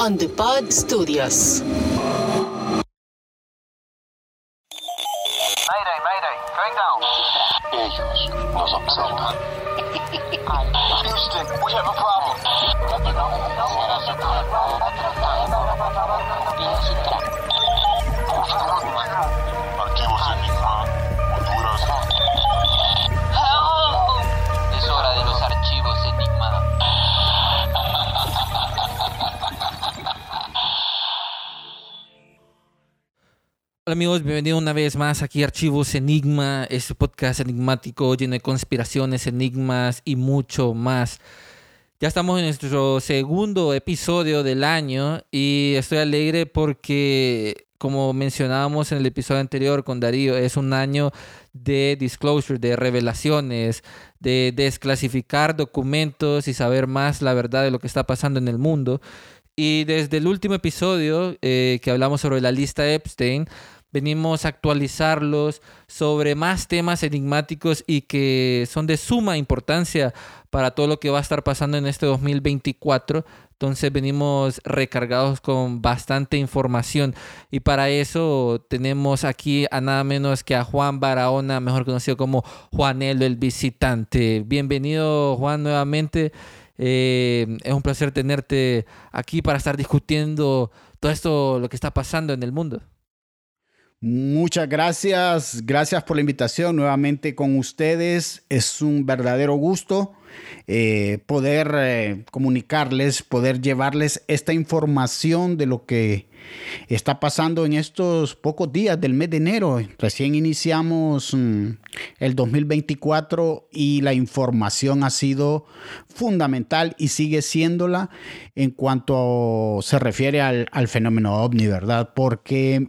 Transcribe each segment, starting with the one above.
On the Pod Studios. Amigos, bienvenidos una vez más aquí a Archivos Enigma, este podcast enigmático lleno de conspiraciones, enigmas y mucho más. Ya estamos en nuestro segundo episodio del año y estoy alegre porque, como mencionábamos en el episodio anterior con Darío, es un año de disclosure, de revelaciones, de desclasificar documentos y saber más la verdad de lo que está pasando en el mundo. Y desde el último episodio eh, que hablamos sobre la lista Epstein, venimos a actualizarlos sobre más temas enigmáticos y que son de suma importancia para todo lo que va a estar pasando en este 2024. Entonces venimos recargados con bastante información y para eso tenemos aquí a nada menos que a Juan Barahona, mejor conocido como Juanelo el visitante. Bienvenido Juan nuevamente. Eh, es un placer tenerte aquí para estar discutiendo todo esto, lo que está pasando en el mundo. Muchas gracias, gracias por la invitación nuevamente con ustedes. Es un verdadero gusto eh, poder eh, comunicarles, poder llevarles esta información de lo que está pasando en estos pocos días del mes de enero. Recién iniciamos mm, el 2024 y la información ha sido fundamental y sigue siéndola en cuanto se refiere al, al fenómeno ovni, ¿verdad? Porque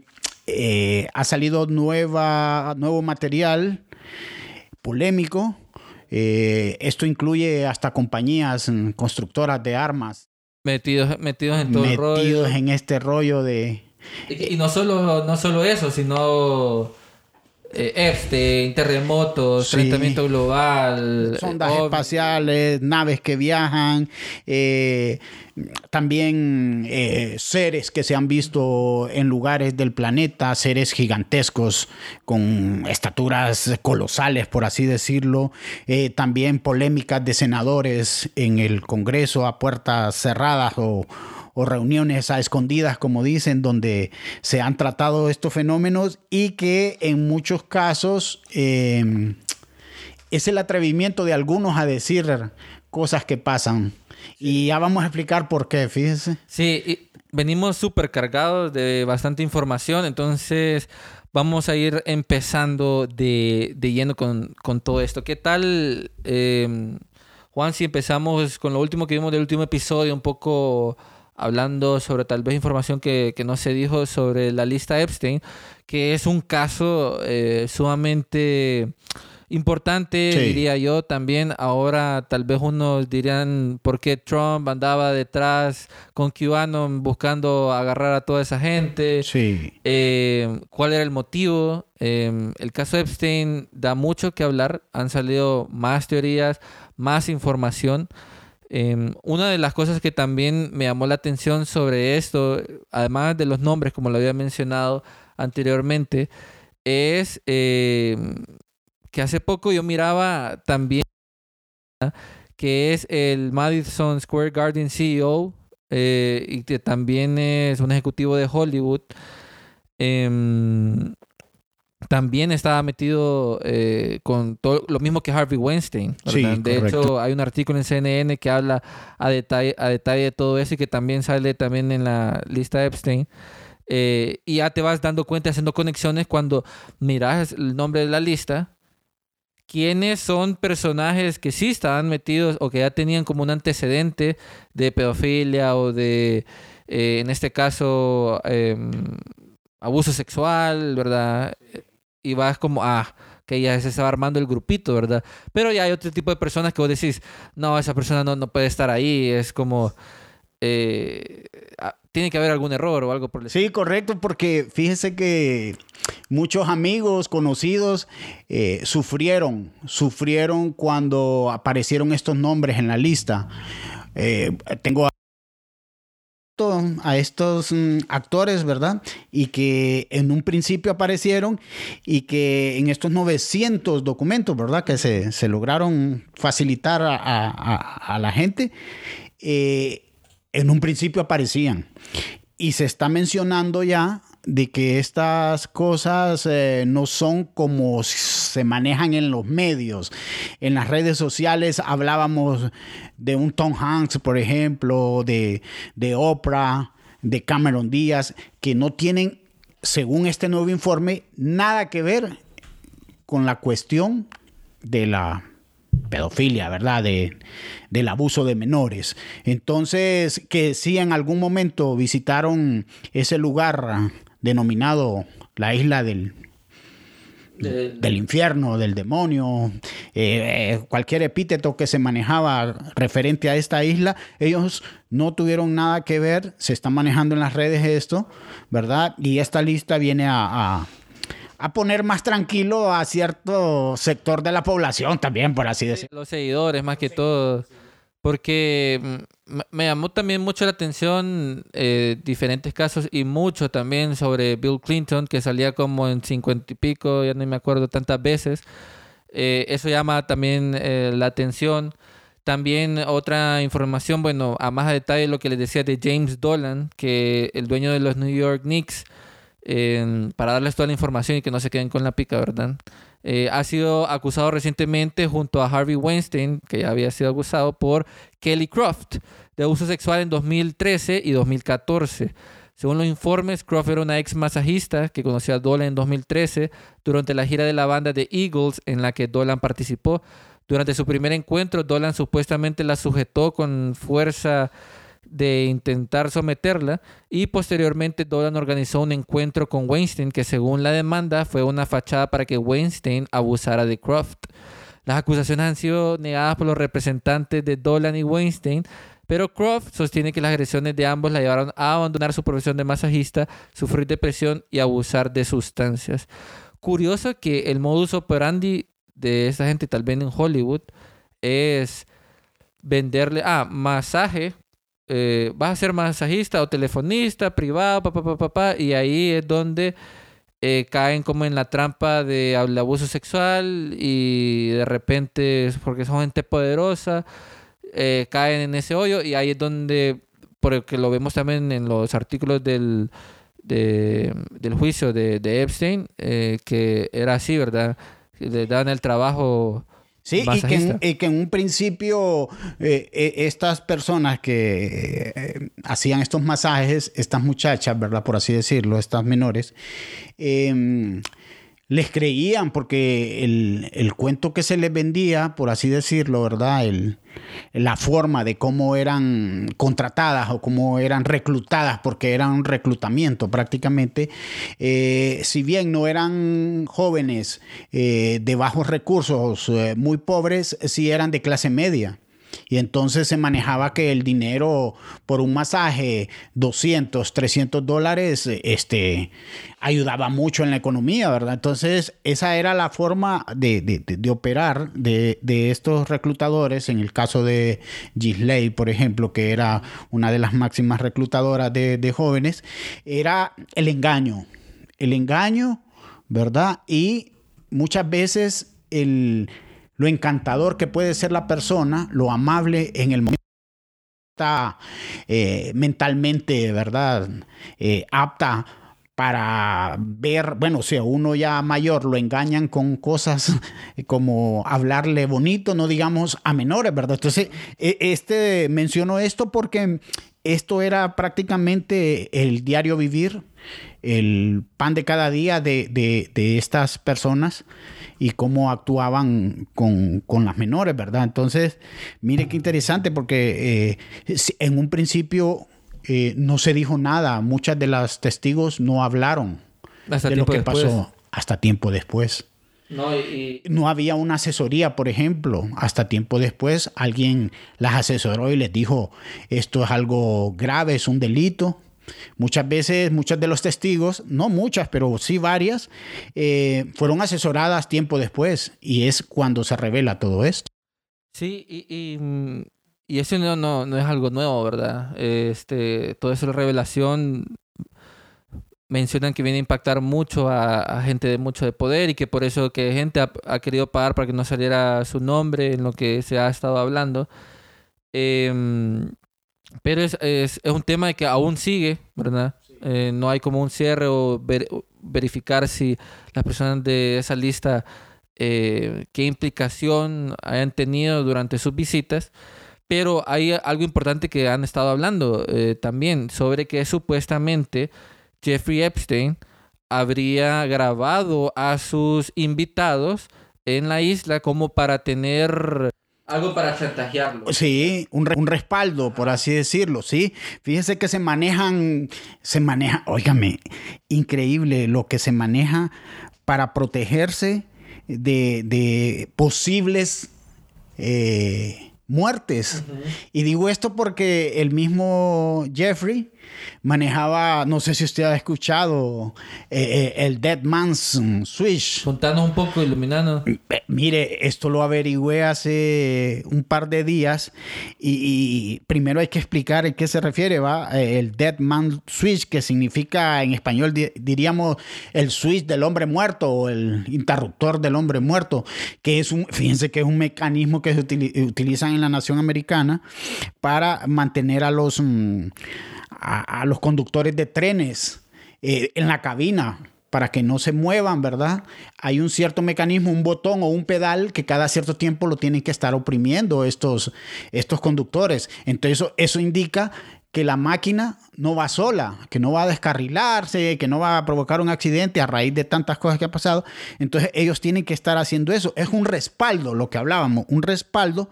eh, ha salido nueva, nuevo material polémico. Eh, esto incluye hasta compañías mm, constructoras de armas. Metidos, metidos en todo el rollo. Metidos en este rollo de... Y, y no, solo, no solo eso, sino eh, Epstein, terremotos, Sí. calentamiento global. Sondas ovni. espaciales, naves que viajan, eh, también eh, seres que se han visto en lugares del planeta, seres gigantescos con estaturas colosales, por así decirlo. Eh, también polémicas de senadores en el Congreso a puertas cerradas o, o reuniones a escondidas, como dicen, donde se han tratado estos fenómenos y que en muchos casos... eh, es el atrevimiento de algunos a decir cosas que pasan. Y ya vamos a explicar por qué, fíjese. Sí, y venimos súper cargados de bastante información, entonces vamos a ir empezando de, de lleno con, con todo esto. ¿Qué tal, eh, Juan, si empezamos con lo último que vimos del último episodio, un poco hablando sobre tal vez información que, que no se dijo sobre la lista Epstein, que es un caso eh, sumamente importante, Sí. diría yo también. Ahora tal vez unos dirían por qué Trump andaba detrás con QAnon buscando agarrar a toda esa gente. Sí. Eh, ¿Cuál era el motivo? Eh, el caso Epstein da mucho que hablar. Han salido más teorías, más información. Eh, una de las cosas que también me llamó la atención sobre esto, además de los nombres, como lo había mencionado anteriormente, es eh, que hace poco yo miraba también que es el Madison Square Garden CEO eh, y que también es un ejecutivo de Hollywood. Em, también estaba metido eh, con todo lo mismo que Harvey Weinstein. Sí, de correcto. hecho, hay un artículo en CNN que habla a detalle, a detalle de todo eso y que también sale también en la lista Epstein. Eh, y ya te vas dando cuenta, haciendo conexiones cuando miras el nombre de la lista. ¿Quiénes son personajes que sí estaban metidos o que ya tenían como un antecedente de pedofilia o de, eh, en este caso, em, abuso sexual, ¿verdad? Y vas como, ah, que ya se estaba armando el grupito, ¿verdad? Pero ya hay otro tipo de personas que vos decís, no, esa persona no, no puede estar ahí, es como, eh, ah, tiene que haber algún error o algo por el. Sí, correcto, porque fíjese que muchos amigos, conocidos, eh, sufrieron, sufrieron cuando aparecieron estos nombres en la lista. eh, tengo a estos mm, actores, ¿verdad? Y que en un principio aparecieron y que en estos 900 documentos, ¿verdad? Que se, lograron facilitar a la gente, eh, en un principio aparecían. Y se está mencionando ya de que estas cosas eh, no son como se manejan en los medios. En las redes sociales hablábamos de un Tom Hanks, por ejemplo, de, de Oprah, de Cameron Díaz, que no tienen, según este nuevo informe, nada que ver con la cuestión de la pedofilia, ¿verdad? De, del abuso de menores. Entonces, que si en algún momento visitaron ese lugar denominado la isla del, del, infierno, del demonio, eh, cualquier epíteto que se manejaba referente a esta isla, ellos no tuvieron nada que ver, se está manejando en las redes esto, ¿verdad? Y esta lista viene a, a poner más tranquilo a cierto sector de la población también, por así decirlo. Los seguidores, más que todo. Porque mm, me llamó también mucho la atención eh, diferentes casos y mucho también sobre Bill Clinton, que salía como en cincuenta y pico, ya no me acuerdo tantas veces. Eh, eso llama también eh, la atención. También otra información, bueno, a más detalle lo que les decía de James Dolan, que el dueño de los New York Knicks, para darles toda la información y que no se queden con la pica, ¿verdad? Eh, ha sido acusado recientemente junto a Harvey Weinstein, que ya había sido acusado por Kelly Croft de abuso sexual en 2013 y 2014. Según los informes, Croft era una ex masajista que conoció a Dolan en 2013 durante la gira de la banda de Eagles en la que Dolan participó. Durante su primer encuentro, Dolan supuestamente la sujetó con fuerza de intentar someterla y posteriormente Dolan organizó un encuentro con Weinstein que según la demanda fue una fachada para que Weinstein abusara de Croft. Las acusaciones han sido negadas por los representantes de Dolan y Weinstein, pero Croft sostiene que las agresiones de ambos la llevaron a abandonar su profesión de masajista, sufrir depresión y abusar de sustancias. Curioso que el modus operandi de esta gente, tal vez en Hollywood, es venderle, ah, masaje eh, vas a ser masajista o telefonista, privado, papá, papá, papá, y ahí es donde eh, caen como en la trampa de abuso sexual y de repente, porque son gente poderosa, eh, caen en ese hoyo y ahí es donde, porque lo vemos también en los artículos del, del juicio de, de Epstein, que era así, ¿verdad? Le dan el trabajo Sí, y que, en, un principio eh, eh, estas personas que eh, hacían estos masajes, estas muchachas, ¿verdad? Por así decirlo, estas menores, em, les creían porque el, cuento que se les vendía, por así decirlo, ¿verdad? El, la forma de cómo eran contratadas o cómo eran reclutadas, porque era un reclutamiento prácticamente, eh, si bien no eran jóvenes eh, de bajos recursos, eh, muy pobres, sí eran de clase media. Y entonces se manejaba que el dinero por un masaje, 200, 300 dólares, este, ayudaba mucho en la economía, ¿verdad? Entonces esa era la forma de, operar de, estos reclutadores. En el caso de Gisley, por ejemplo, que era una de las máximas reclutadoras de jóvenes, era el engaño. El engaño, ¿verdad? Y muchas veces el lo encantador que puede ser la persona, lo amable en el momento está eh, mentalmente, ¿verdad? Eh, apta para ver, bueno, si a uno ya mayor lo engañan con cosas como hablarle bonito, no digamos a menores, ¿verdad? Entonces, e, este menciono esto porque esto era prácticamente el diario vivir, el pan de cada día de, de estas personas y cómo actuaban con, las menores, ¿verdad? Entonces, mire qué interesante porque eh, en un principio eh, no se dijo nada, muchas de las testigos no hablaron de lo que pasó hasta tiempo después. No, no había una asesoría, por ejemplo. Hasta tiempo después alguien las asesoró y les dijo, esto es algo grave, es un delito Muchas veces, muchos de los testigos, no muchas, pero sí varias, eh, fueron asesoradas tiempo después y es cuando se revela todo esto. Sí, y, y eso no, no, no es algo nuevo, ¿verdad? Este, toda esa revelación mencionan que viene a impactar mucho a, a gente de mucho de poder y que por eso que gente ha, ha querido pagar para que no saliera su nombre en lo que se ha estado hablando. Em, pero es, es, es un tema que aún sigue, ¿verdad? Eh, no hay como un cierre o ver- verificar si las personas de esa lista eh, qué implicación hayan tenido durante sus visitas. Pero hay algo importante que han estado hablando eh, también sobre que supuestamente Jeffrey Epstein habría grabado a sus invitados en la isla como para tener algo para chantajearlos. Sí, un, re- un respaldo, por así decirlo, sí. Fíjese que se manejan, se maneja, óigame, increíble lo que se maneja para protegerse de, de posibles eh, muertes. Y digo esto porque el mismo Jeffrey manejaba, no sé si usted ha escuchado, eh, eh, el Dead Man's Switch. Contanos un poco, iluminando. Eh, Mire, esto lo averigüé hace un par de días y, y primero hay que explicar en qué se refiere, ¿va? Eh, El Dead Man Switch, que significa en español di- diríamos el switch del hombre muerto o el interruptor del hombre muerto, que es un, fíjense que es un mecanismo que se utili- utilizan en la nación americana para mantener a los, mm, a, los conductores de trenes eh, en la cabina para que no se muevan, ¿verdad? Hay un cierto mecanismo, un botón o un pedal que cada cierto tiempo lo tienen que estar oprimiendo estos, estos conductores. Entonces eso indica que la máquina no va sola, que no va a descarrilarse, que no va a provocar un accidente a raíz de tantas cosas que ha pasado. Entonces ellos tienen que estar haciendo eso. Es un respaldo, lo que hablábamos, un respaldo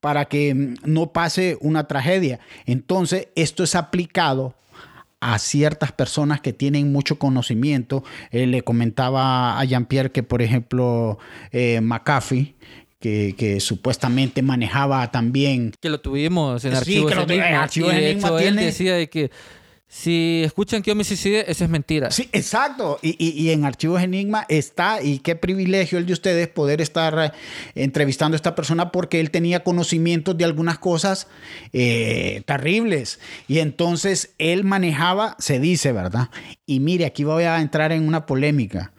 para que mm, no pase una tragedia. Entonces esto es aplicado a ciertas personas que tienen mucho conocimiento. Eh, le comentaba a Jean-Pierre que, por ejemplo, eh, McAfee, que, que supuestamente manejaba también Que lo tuvimos en Sí, Archivos que lo tuvimos en Enigma. Archivos y de Enigma hecho, él tiene- decía de que si escuchan que yo me suicide, eso es mentira. Sí, exacto. Y, y- y en Archivos Enigma está, y qué privilegio el de ustedes poder estar eh, entrevistando a esta persona porque él tenía conocimientos de algunas cosas eh, terribles. Y entonces él manejaba, se dice, ¿verdad? Y mire, aquí voy a entrar en una polémica.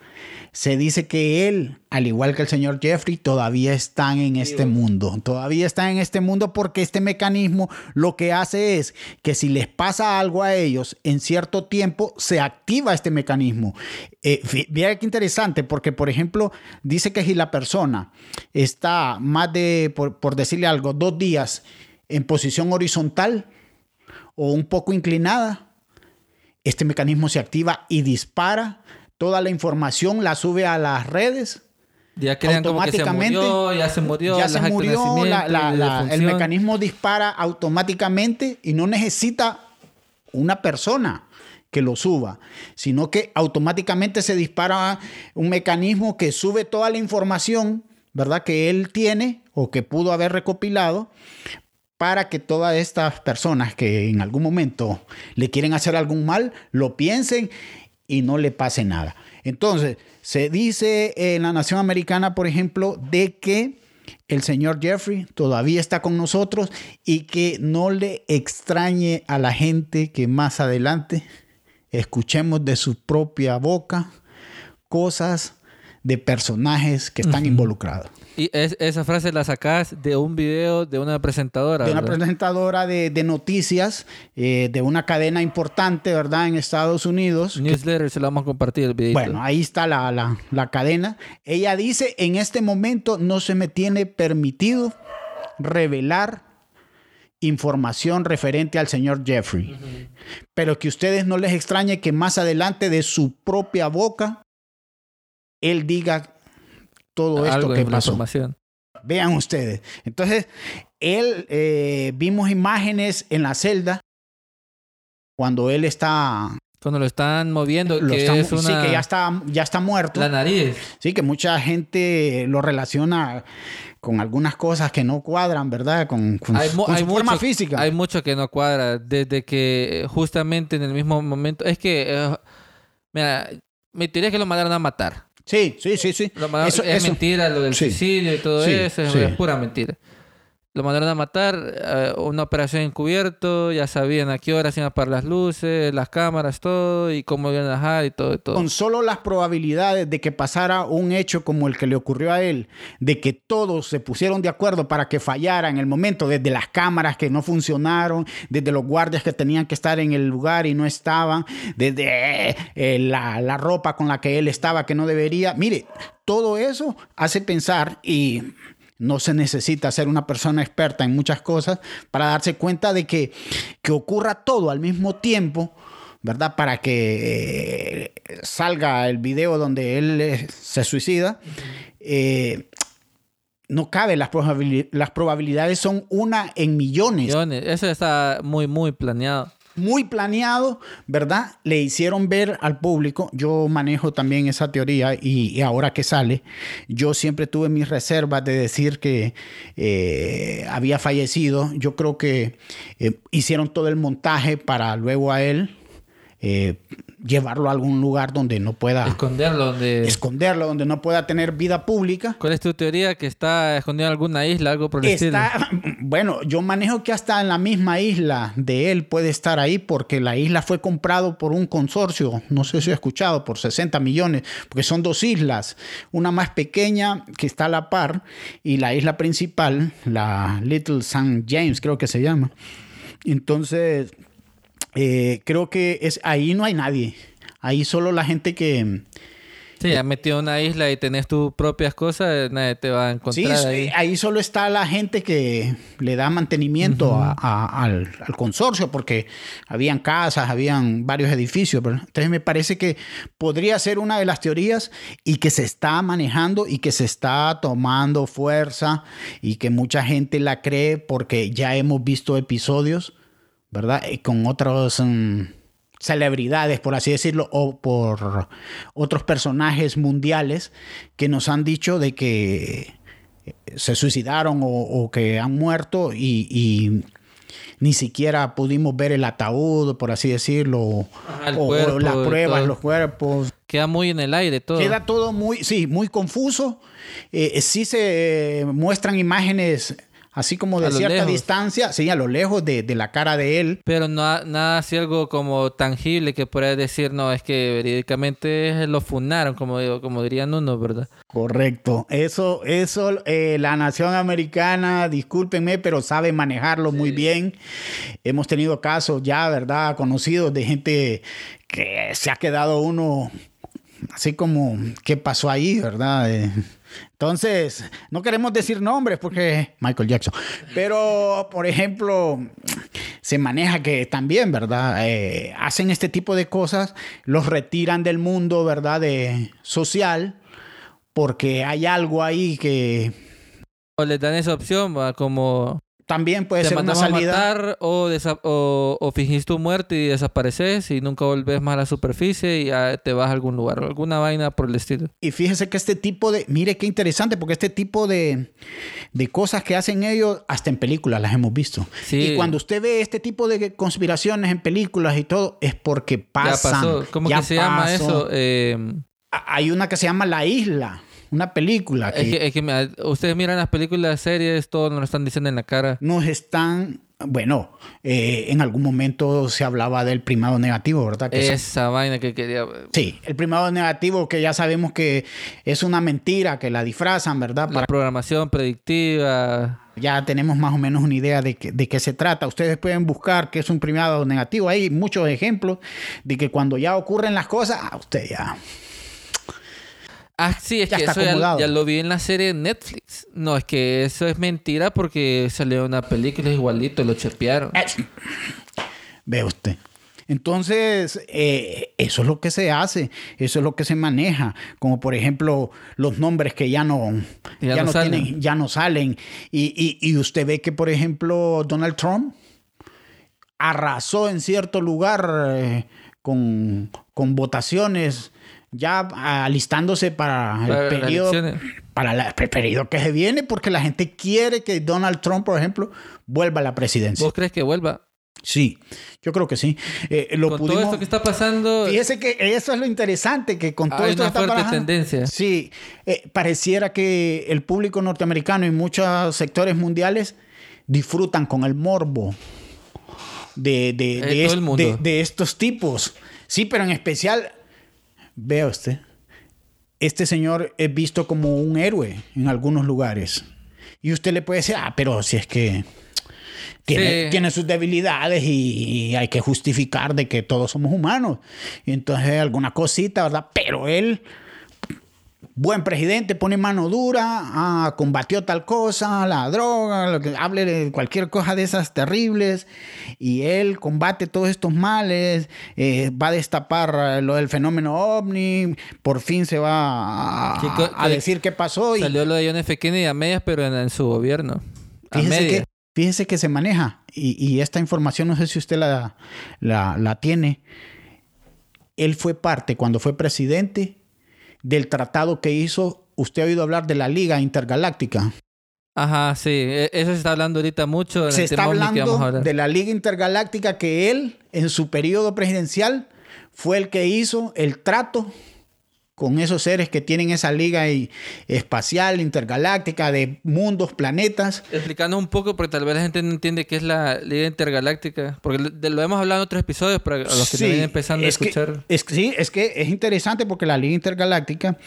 Se dice que él, al igual que el señor Jeffrey, todavía están en este mundo. Todavía están en este mundo porque este mecanismo lo que hace es que si les pasa algo a ellos en cierto tiempo, se activa este mecanismo. Eh, Vea qué interesante, porque por ejemplo, dice que si la persona está más de, por, por decirle algo, dos días en posición horizontal o un poco inclinada, este mecanismo se activa y dispara toda la información, la sube a las redes. Ya crean como que se automáticamente, murió, ya se murió, ya se murió, la- nacimiento, la- de la- el mecanismo dispara automáticamente y no necesita una persona que lo suba, sino que automáticamente se dispara un mecanismo que sube toda la información, ¿verdad? Que él tiene o que pudo haber recopilado para que todas estas personas que en algún momento le quieren hacer algún mal, lo piensen y no le pase nada. Entonces, se dice en la nación americana, por ejemplo, de que el señor Jeffrey todavía está con nosotros y que no le extrañe a la gente que más adelante escuchemos de su propia boca cosas de personajes que están involucrados. Y es- esa frase la sacás de un video de una presentadora. de una ¿verdad? presentadora de, de noticias eh, de una cadena importante, ¿verdad? En Estados Unidos. Newsletter, se lo vamos a compartir el videito. Bueno, ahí está la, la- la cadena. Ella dice, en este momento no se me tiene permitido revelar información referente al señor Jeffrey. Pero que ustedes no les extrañe que más adelante de su propia boca, él diga todo esto Algo que pasó. Vean ustedes. Entonces, él, eh, vimos imágenes en la celda cuando él está... Cuando lo están moviendo, lo que está- es una... Sí, que ya está, ya está muerto. La nariz. Sí, que mucha gente lo relaciona con algunas cosas que no cuadran, ¿verdad? Con, con Hay, su- mu- con hay su forma física. Hay mucho que no cuadra. Desde que eh, justamente en el mismo momento... Es que... eh, mira, mi teoría es que lo mandaron a matar. Sí, sí, sí, sí. Lo mandaron- Eso- es eso. mentira lo del Sí. suicidio y todo Sí, eso. es- sí. Es pura mentira. Lo mandaron a matar, eh, una operación encubierto, ya sabían a qué hora se iban las luces, las cámaras, todo, y cómo iban a dejar y todo, y todo. Con solo las probabilidades de que pasara un hecho como el que le ocurrió a él, de que todos se pusieron de acuerdo para que fallara en el momento, desde las cámaras que no funcionaron, desde los guardias que tenían que estar en el lugar y no estaban, desde eh, la, la ropa con la que él estaba que no debería. Mire, todo eso hace pensar y no se necesita ser una persona experta en muchas cosas para darse cuenta de que, que ocurra todo al mismo tiempo, ¿verdad? Para que eh, salga el video donde él eh, se suicida. Eh, no cabe, las, probabili- las probabilidades son una en millones Millones. Eso está muy, muy planeado. Muy planeado, ¿verdad? Le hicieron ver al público, yo manejo también esa teoría y, ahora que sale, yo siempre tuve mis reservas de decir que eh, había fallecido. Yo creo que eh, hicieron todo el montaje para luego a él eh, llevarlo a algún lugar donde no pueda Esconderlo donde... esconderlo, donde no pueda tener vida pública. ¿Cuál es tu teoría? ¿Que está escondido en alguna isla, algo por el estilo? Está, bueno, yo manejo que hasta en la misma isla de él puede estar ahí porque la isla fue comprado por un consorcio, no sé si he escuchado, por 60 millones, porque son dos islas, una más pequeña que está a la par y la isla principal, la Little St. James creo que se llama. Entonces, eh, creo que es, ahí no hay nadie, ahí solo la gente que... Sí, ya metido en una isla y tenés tus propias cosas, nadie te va a encontrar sí, ahí. ahí solo está la gente que le da mantenimiento a- a- al, al consorcio, porque habían casas, habían varios edificios. ¿verdad? Entonces me parece que podría ser una de las teorías y que se está manejando y que se está tomando fuerza y que mucha gente la cree porque ya hemos visto episodios, ¿verdad? Y con otros... mm, celebridades, por así decirlo, o por otros personajes mundiales que nos han dicho de que se suicidaron o, o que han muerto y, y ni siquiera pudimos ver el ataúd, por así decirlo, Ajá, o, las pruebas, todo. los cuerpos. Queda muy en el aire todo. Queda todo muy, sí, muy confuso. Eh, sí se muestran imágenes así como de cierta lejos. distancia, sí, a lo lejos de, de la cara de él. Pero no, ha- nada así algo como tangible que pueda decir, no, es que verídicamente lo funaron, como, digo, como dirían unos, ¿verdad? Correcto. Eso, eso, eh, la nación americana, discúlpenme, pero sabe manejarlo muy bien. Hemos tenido casos ya, ¿verdad? Conocidos de gente que se ha quedado uno así como, ¿qué pasó ahí, verdad? Eh, entonces, no queremos decir nombres porque Michael Jackson, pero por ejemplo, se maneja que también, ¿verdad? Eh, hacen este tipo de cosas, los retiran del mundo, ¿verdad? De social, porque hay algo ahí que O les dan esa opción, ¿va? como también puede te ser una a salida. matar o, o, o fingís tu muerte y desapareces y nunca volvés más a la superficie y ya te vas a algún lugar, alguna vaina por el estilo. Y fíjese que este tipo de, mire qué interesante, porque este tipo de, de cosas que hacen ellos, hasta en películas las hemos visto. Sí. Y cuando usted ve este tipo de conspiraciones en películas y todo, es porque pasan. ya pasó. ¿Cómo ya que se llama eso? Eh, A- Hay una que se llama La Isla, una película que, es que, es que, mira, ustedes miran las películas, series, todo nos lo están diciendo en la cara. nos están, bueno, eh, en algún momento se hablaba del primado negativo, ¿verdad? Que se- Esa vaina que quería... Sí, el primado negativo que ya sabemos que es una mentira, que la disfrazan, ¿verdad? La Para programación predictiva. ya tenemos más o menos una idea de, que- de qué se trata. Ustedes pueden buscar qué es un primado negativo. Hay muchos ejemplos de que cuando ya ocurren las cosas, ah, usted ya... Ah, sí, es Ya que eso ya, lo vi en la serie de Netflix. No, es que eso es mentira porque salió una película igualito, lo chepearon. Ve usted. Entonces, eh, eso es lo que se hace, eso es lo que se maneja, como por ejemplo los nombres que ya no, Ya no salen. tienen, ya no salen. Y, y- y usted ve que, por ejemplo, Donald Trump arrasó en cierto lugar eh, con, con votaciones, ya alistándose para el Para periodo, para la- el periodo que se viene, porque la gente quiere que Donald Trump, por ejemplo, vuelva a la presidencia. ¿Vos crees que vuelva? Sí, yo creo que sí. Eh, lo Con pudimos... todo esto que está pasando, Fíjese que eso es lo interesante, que con todo hay esto una que está fuerte pasando- tendencia. Sí, eh, pareciera que el público norteamericano y muchos sectores mundiales disfrutan con el morbo de, de, de todo est- el mundo. de- de estos tipos. Sí, pero en especial, vea usted, este señor es visto como un héroe en algunos lugares. Y usted le puede decir, ah, pero si es que tiene, Sí. tiene sus debilidades y, y hay que justificar de que todos somos humanos. Y entonces alguna cosita, ¿verdad? Pero él, buen presidente, pone mano dura, ah, combatió tal cosa, la droga, lo que, hable de cualquier cosa de esas terribles. Y él combate todos estos males, eh, va a destapar eh, lo del fenómeno ovni, por fin se va a, Que a que decir qué pasó. y- Salió lo de John F. Kennedy a medias, pero en, en su gobierno. A Fíjese medias. que, fíjese que se maneja, y, y esta información no sé si usted la, la, la tiene. Él fue parte, cuando fue presidente, del tratado que hizo. Usted ha oído hablar de la Liga Intergaláctica. Ajá, sí. E- Eso se está hablando ahorita mucho. en Se el está que hablando de la Liga Intergaláctica que él, en su periodo presidencial, fue el que hizo el trato con esos seres que tienen esa liga y- espacial, intergaláctica, de mundos, planetas. Explicando un poco, porque tal vez la gente no entiende qué es la Liga Intergaláctica. Porque lo- hemos hablado en otros episodios, pero a los que Sí, vienen empezando a que- escuchar. es que sí, es que es interesante porque la Liga Intergaláctica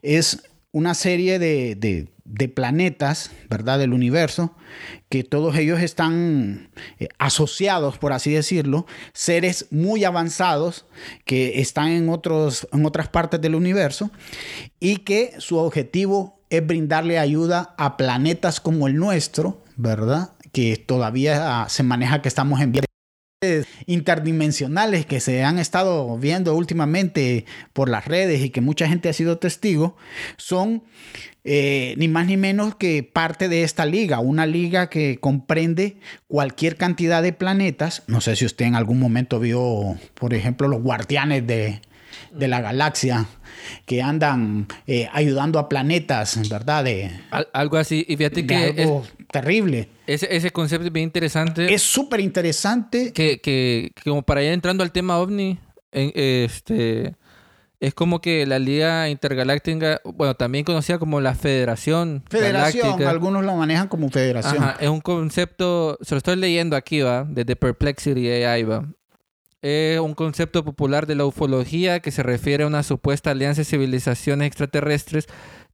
es una serie de, de- de planetas, ¿verdad? Del universo, que todos ellos están eh, asociados, por así decirlo, seres muy avanzados que están en, otros, en otras partes del universo y que su objetivo es brindarle ayuda a planetas como el nuestro, ¿verdad? Que todavía se maneja que estamos en vías interdimensionales que se han estado viendo últimamente por las redes y que mucha gente ha sido testigo, son eh, ni más ni menos que parte de esta liga, una liga que comprende cualquier cantidad de planetas. No sé si usted en algún momento vio, por ejemplo, los guardianes de, de la galaxia que andan eh, ayudando a planetas, ¿verdad? De, Al- algo así. Y fíjate que es- terrible. ese, ese concepto es bien interesante. Es súper interesante. que, que, que como para ir entrando al tema ovni, en- este, es como que la Liga Intergaláctica, bueno, también conocida como la Federación, Federación, Galáctica, algunos lo manejan como federación. Ajá, es un concepto, se lo estoy leyendo aquí, va, desde Perplexity AI, va. Es un concepto popular de la ufología que se refiere a una supuesta alianza de civilizaciones extraterrestres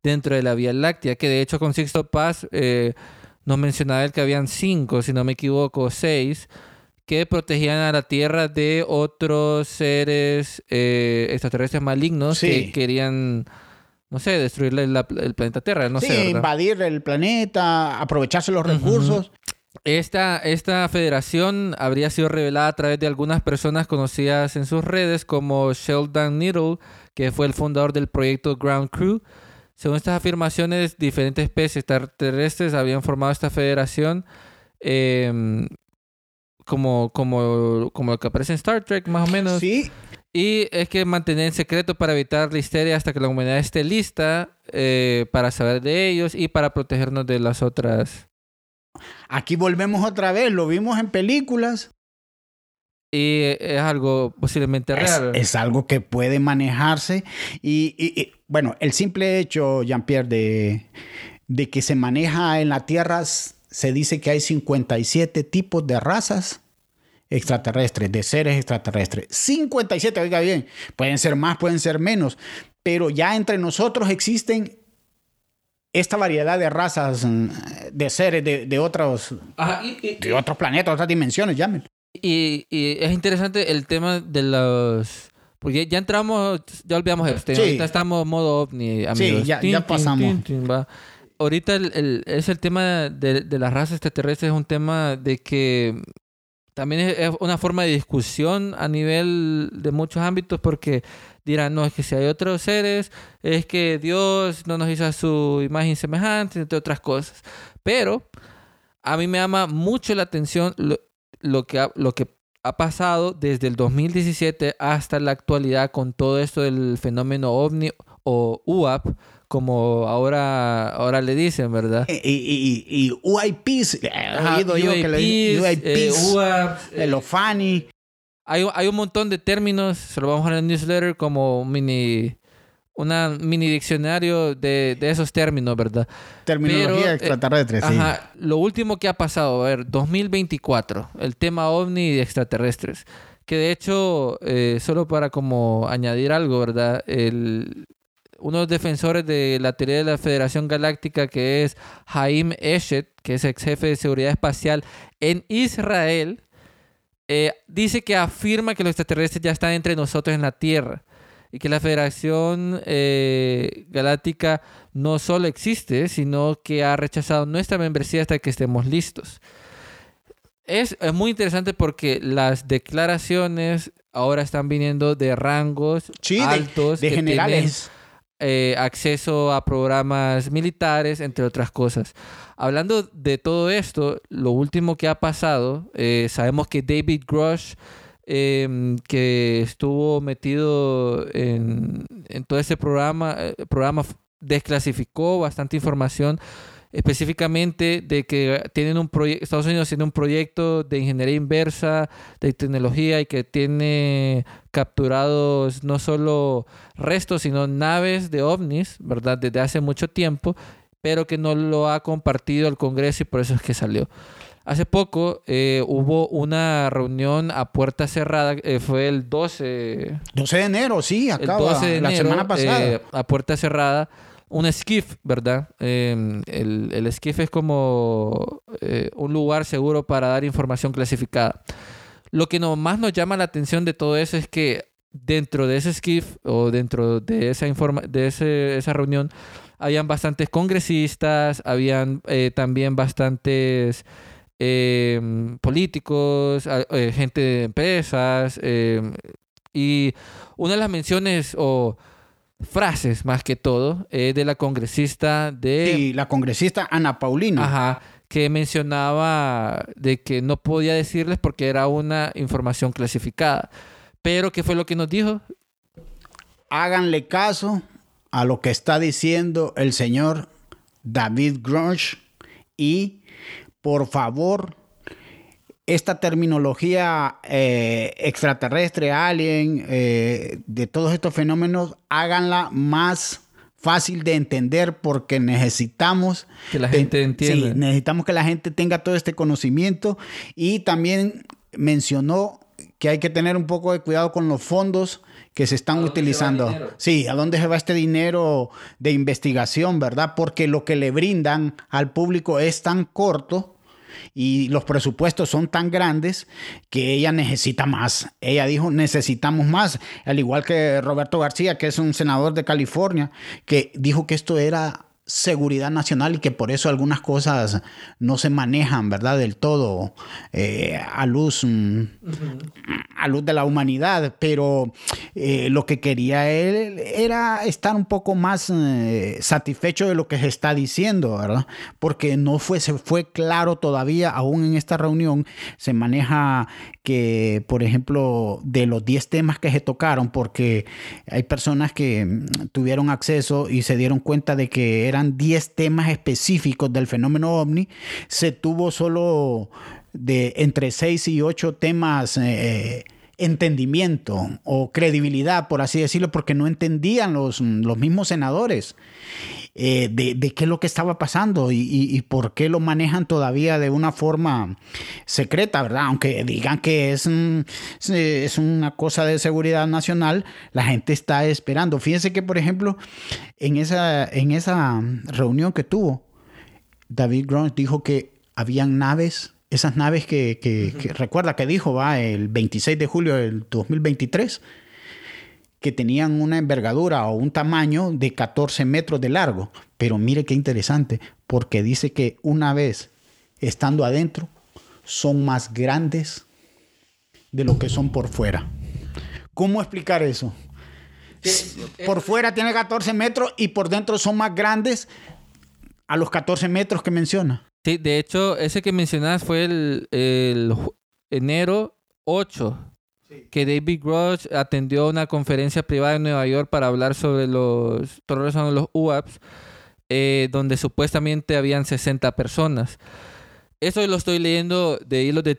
dentro de la Vía Láctea, que de hecho con Sixto Paz eh, nos mencionaba el que habían cinco, si no me equivoco, seis, que protegían a la Tierra de otros seres eh, extraterrestres malignos Sí. que querían, no sé, destruir la- el planeta Tierra, no sí, sé. ¿verdad? invadir el planeta, aprovecharse los recursos. Esta, esta federación habría sido revelada a través de algunas personas conocidas en sus redes como Sheldon Needle, que fue el fundador del proyecto Ground Crew. Según estas afirmaciones, diferentes especies extraterrestres habían formado esta federación em, como, como, como lo que aparece en Star Trek, más o menos. Sí, Y es que mantener en secreto para evitar la histeria hasta que la humanidad esté lista eh, para saber de ellos y para protegernos de las otras. aquí volvemos otra vez, lo vimos en películas. Y es algo posiblemente real. es algo que puede manejarse. Y, y- y, bueno, el simple hecho, Jean-Pierre, de, de que se maneja en la Tierra, se dice que hay 57 tipos de razas extraterrestres, de seres extraterrestres. 57, oiga bien, pueden ser más, pueden ser menos, pero ya entre nosotros existen esta variedad de razas, mm, de seres de, de otros, Ajá, y, y- de otros planetas, otras dimensiones, llamen. Y- y es interesante el tema de los... Porque ya entramos, ya olvidamos este. Sí. Ahorita estamos modo ovni, amigos. ya- ya pasamos. Ahorita el, el- es el tema de, de las razas extraterrestres, es un tema de que también es, es una forma de discusión a nivel de muchos ámbitos porque dirán, no, es que si hay otros seres, es que Dios no nos hizo a su imagen semejante, entre otras cosas. Pero a mí me llama mucho la atención lo, lo que, ha, lo que ha pasado desde el 2017 hasta la actualidad con todo esto del fenómeno ovni o UAP, como ahora, ahora le dicen, ¿verdad? Y, y, y, y UIPs, he Ajá, oído yo que le eh, UIPs, eh, el OFANI. hay, hay un montón de términos, se lo vamos a dejar en el newsletter como mini, una mini diccionario de, de esos términos, ¿verdad? Terminología Pero, eh, extraterrestre, sí. Ajá, lo último que ha pasado, a ver, 2024, el tema ovni y extraterrestres. Que de hecho, eh, solo para como añadir algo, ¿verdad? El, uno de los defensores de la teoría de la Federación Galáctica, que es Haim Eshet, que es ex jefe de seguridad espacial en Israel, eh, dice que afirma que los extraterrestres ya están entre nosotros en la Tierra y que la Federación eh, Galáctica no solo existe, sino que ha rechazado nuestra membresía hasta que estemos listos. Es, es muy interesante porque las declaraciones ahora están viniendo de rangos Sí, de- altos de que tienen, generales. eh, acceso a programas militares, entre otras cosas. Hablando de todo esto, lo último que ha pasado, eh, sabemos que David Grush, eh, que estuvo metido en, en todo ese programa, eh, programa desclasificó bastante información específicamente de que tienen un proyecto, Estados Unidos tiene un proyecto de ingeniería inversa, de tecnología y que tiene capturados no solo restos, sino naves de ovnis, ¿verdad? Desde hace mucho tiempo, pero que no lo ha compartido el Congreso y por eso es que salió. Hace poco eh, hubo una reunión a puerta cerrada, eh, fue el 12, 12 de enero, sí, el acaba 12 de la enero, semana pasada. eh, a puerta cerrada, un skiff, ¿verdad? Eh, el, el skiff es como un lugar seguro para dar información clasificada. Lo que no, más nos llama la atención de todo eso es que dentro de ese skiff o dentro de esa, informa de ese- esa reunión habían bastantes congresistas, habían también bastantes eh, políticos, eh, gente de empresas eh, y una de las menciones o frases más que todo es de la congresista de Sí, la congresista Ana Paulino. Ajá, que mencionaba de que no podía decirles porque era una información clasificada. Pero ¿qué fue lo que nos dijo? Háganle caso a lo que está diciendo el señor David Grunge y por favor esta terminología eh, extraterrestre, alien, eh, de todos estos fenómenos, háganla más fácil de entender porque necesitamos Que la de- gente entienda. sí, necesitamos que la gente tenga todo este conocimiento y también mencionó que hay que tener un poco de cuidado con los fondos que se están utilizando. Sí, ¿a dónde se va este dinero de investigación, verdad? Porque lo que le brindan al público es tan corto y los presupuestos son tan grandes que ella necesita más. Ella dijo, necesitamos más. Al igual que Roberto García, que es un senador de California, que dijo que esto era seguridad nacional y que por eso algunas cosas no se manejan, ¿verdad? Del todo eh, a luz mm, a luz de la humanidad, pero eh, lo que quería él era estar un poco más eh, satisfecho de lo que se está diciendo, ¿verdad? Porque no fue, se fue claro todavía, aún en esta reunión se maneja que, por ejemplo, de los 10 temas que se tocaron, porque hay personas que mm, tuvieron acceso y se dieron cuenta de que eran 10 temas específicos del fenómeno ovni, se tuvo solo de entre 6 y 8 temas eh, entendimiento o credibilidad, por así decirlo, porque no entendían los, los mismos senadores eh, de, de qué es lo que estaba pasando y, y- y por qué lo manejan todavía de una forma secreta, ¿verdad? Aunque digan que es, mm, es una cosa de seguridad nacional, la gente está esperando. Fíjense que, por ejemplo, en esa, en esa reunión que tuvo, David Grush dijo que habían naves, esas naves que, que- que- recuerda que dijo, va, el 26 de julio del 2023, que tenían una envergadura o un tamaño de 14 metros de largo. Pero mire qué interesante, porque dice que una vez estando adentro, son más grandes de lo que son por fuera. ¿Cómo explicar eso? Por fuera tiene 14 metros y por dentro son más grandes a los 14 metros que menciona. Sí, de hecho, ese que mencionas fue el, el enero 8, que David Grush atendió una conferencia privada en Nueva York para hablar sobre los, son los UAPs, eh, donde supuestamente habían 60 personas. Eso lo estoy leyendo de hilos de,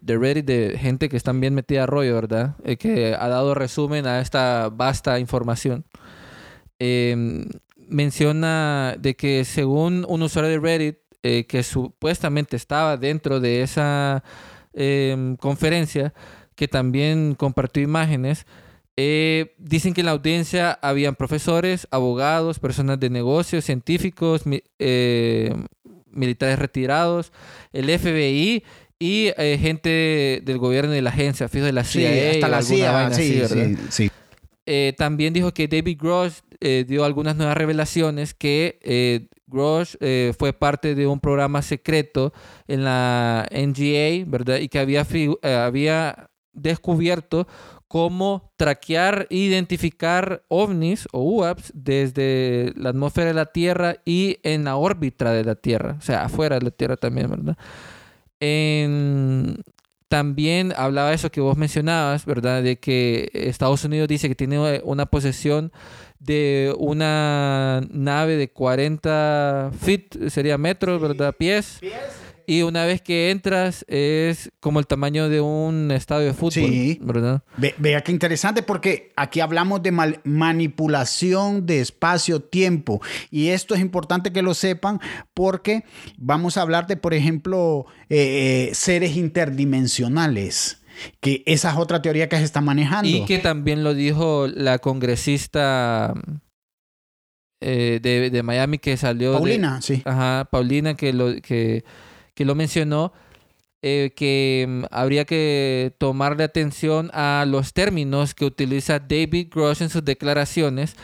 de, Reddit de gente que están bien metida a rollo, ¿verdad? Eh, que ha dado resumen a esta vasta información. eh, menciona de que según un usuario de Reddit eh, que supuestamente estaba dentro de esa em, conferencia, que también compartió imágenes, eh, dicen que en la audiencia habían profesores, abogados, personas de negocios, científicos, mi- eh, militares retirados, el FBI y eh, gente del gobierno y de la agencia, fijo de la Sí, CIA. hasta la CIA, vaina sí, sí, sí. También dijo que David Grosh eh, dio algunas nuevas revelaciones que Grosh eh, fue parte de un programa secreto en la NGA, ¿verdad? Y que había, eh, había descubierto cómo traquear e identificar ovnis o UAPs desde la atmósfera de la Tierra y en la órbita de la Tierra, o sea, afuera de la Tierra también, ¿verdad? En- también hablaba eso que vos mencionabas, ¿verdad? De que Estados Unidos dice que tiene una posesión de una nave de 40 feet, sería metros, ¿verdad? Pies. Y una vez que entras es como el tamaño de un estadio de fútbol, Sí. ¿verdad? Ve- vea qué interesante porque aquí hablamos de mal- manipulación de espacio-tiempo y esto es importante que lo sepan porque vamos a hablar de, por ejemplo, eh, eh, seres interdimensionales, que esa es otra teoría que se está manejando. Y que también lo dijo la congresista eh, de, de Miami que salió de- Paulina, sí. Ajá, Paulina que lo, que, que lo mencionó, eh, que mm, habría que tomarle atención a los términos que utiliza David Grosh en sus declaraciones,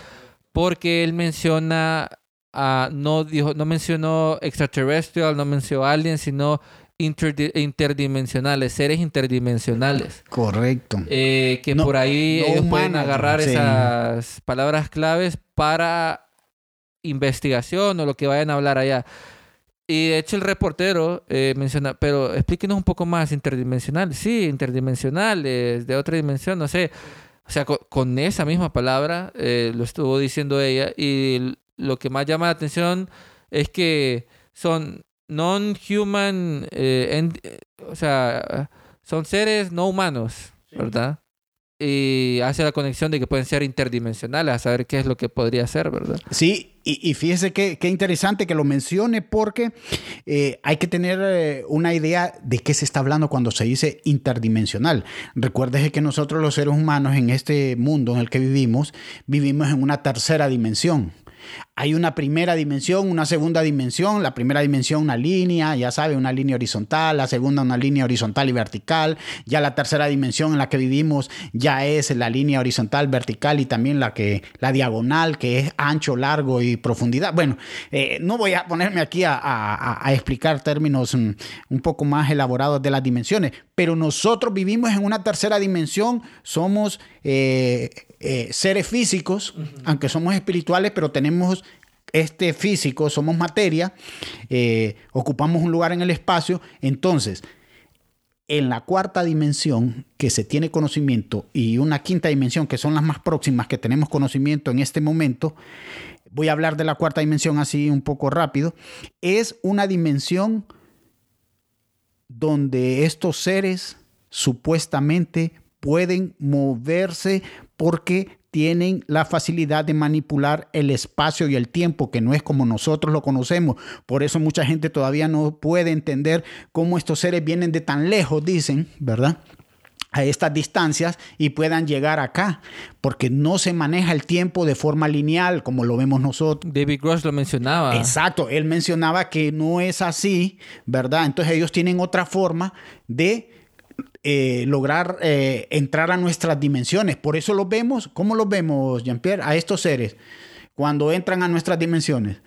porque él menciona, ah, no, dijo, no mencionó extraterrestrial, no mencionó alien, sino interdi- interdimensionales, seres interdimensionales. Correcto. Eh, que No- por ahí no ellos pueden agarrar sí. esas palabras claves para investigación o lo que vayan a hablar allá. Y de hecho el reportero eh, menciona, pero explíquenos un poco más, interdimensional. Sí, interdimensionales, de otra dimensión, no sé. O sea, co- con, esa misma palabra eh, lo estuvo diciendo ella. Y lo que más llama la atención es que son non-human, eh, eh, o sea, son seres no humanos, ¿verdad? Y hace la conexión de que pueden ser interdimensionales, a saber qué es lo que podría ser, ¿verdad? Sí, y, fíjese qué, qué interesante que lo mencione porque eh, hay que tener eh, una idea de qué se está hablando cuando se dice interdimensional. Recuérdese que nosotros los seres humanos en este mundo en el que vivimos, vivimos en una tercera dimensión. Hay una primera dimensión, una segunda dimensión. La primera dimensión, una línea, ya sabe, una línea horizontal. La segunda, una línea horizontal y vertical. Ya la tercera dimensión en la que vivimos ya es la línea horizontal, vertical y también la que la diagonal, que es ancho, largo y profundidad. Bueno, eh, no voy a ponerme aquí a, explicar términos mm, un poco más elaborados de las dimensiones, pero nosotros vivimos en una tercera dimensión. Somos eh, eh, seres físicos, aunque somos espirituales, pero tenemos este físico, somos materia, eh, ocupamos un lugar en el espacio. Entonces, en la cuarta dimensión que se tiene conocimiento y una quinta dimensión que son las más próximas que tenemos conocimiento en este momento, voy a hablar de la cuarta dimensión así un poco rápido, es una dimensión donde estos seres supuestamente pueden moverse porque tienen la facilidad de manipular el espacio y el tiempo, que no es como nosotros lo conocemos. Por eso mucha gente todavía no puede entender cómo estos seres vienen de tan lejos, dicen, ¿verdad? a estas distancias y puedan llegar acá, porque no se maneja el tiempo de forma lineal como lo vemos nosotros. David Grosh lo mencionaba. Exacto, él mencionaba que no es así, ¿verdad? Entonces ellos tienen otra forma de eh, lograr eh, entrar a nuestras dimensiones. Por eso los vemos, ¿cómo los vemos, Jean-Pierre? A estos seres, cuando entran a nuestras dimensiones.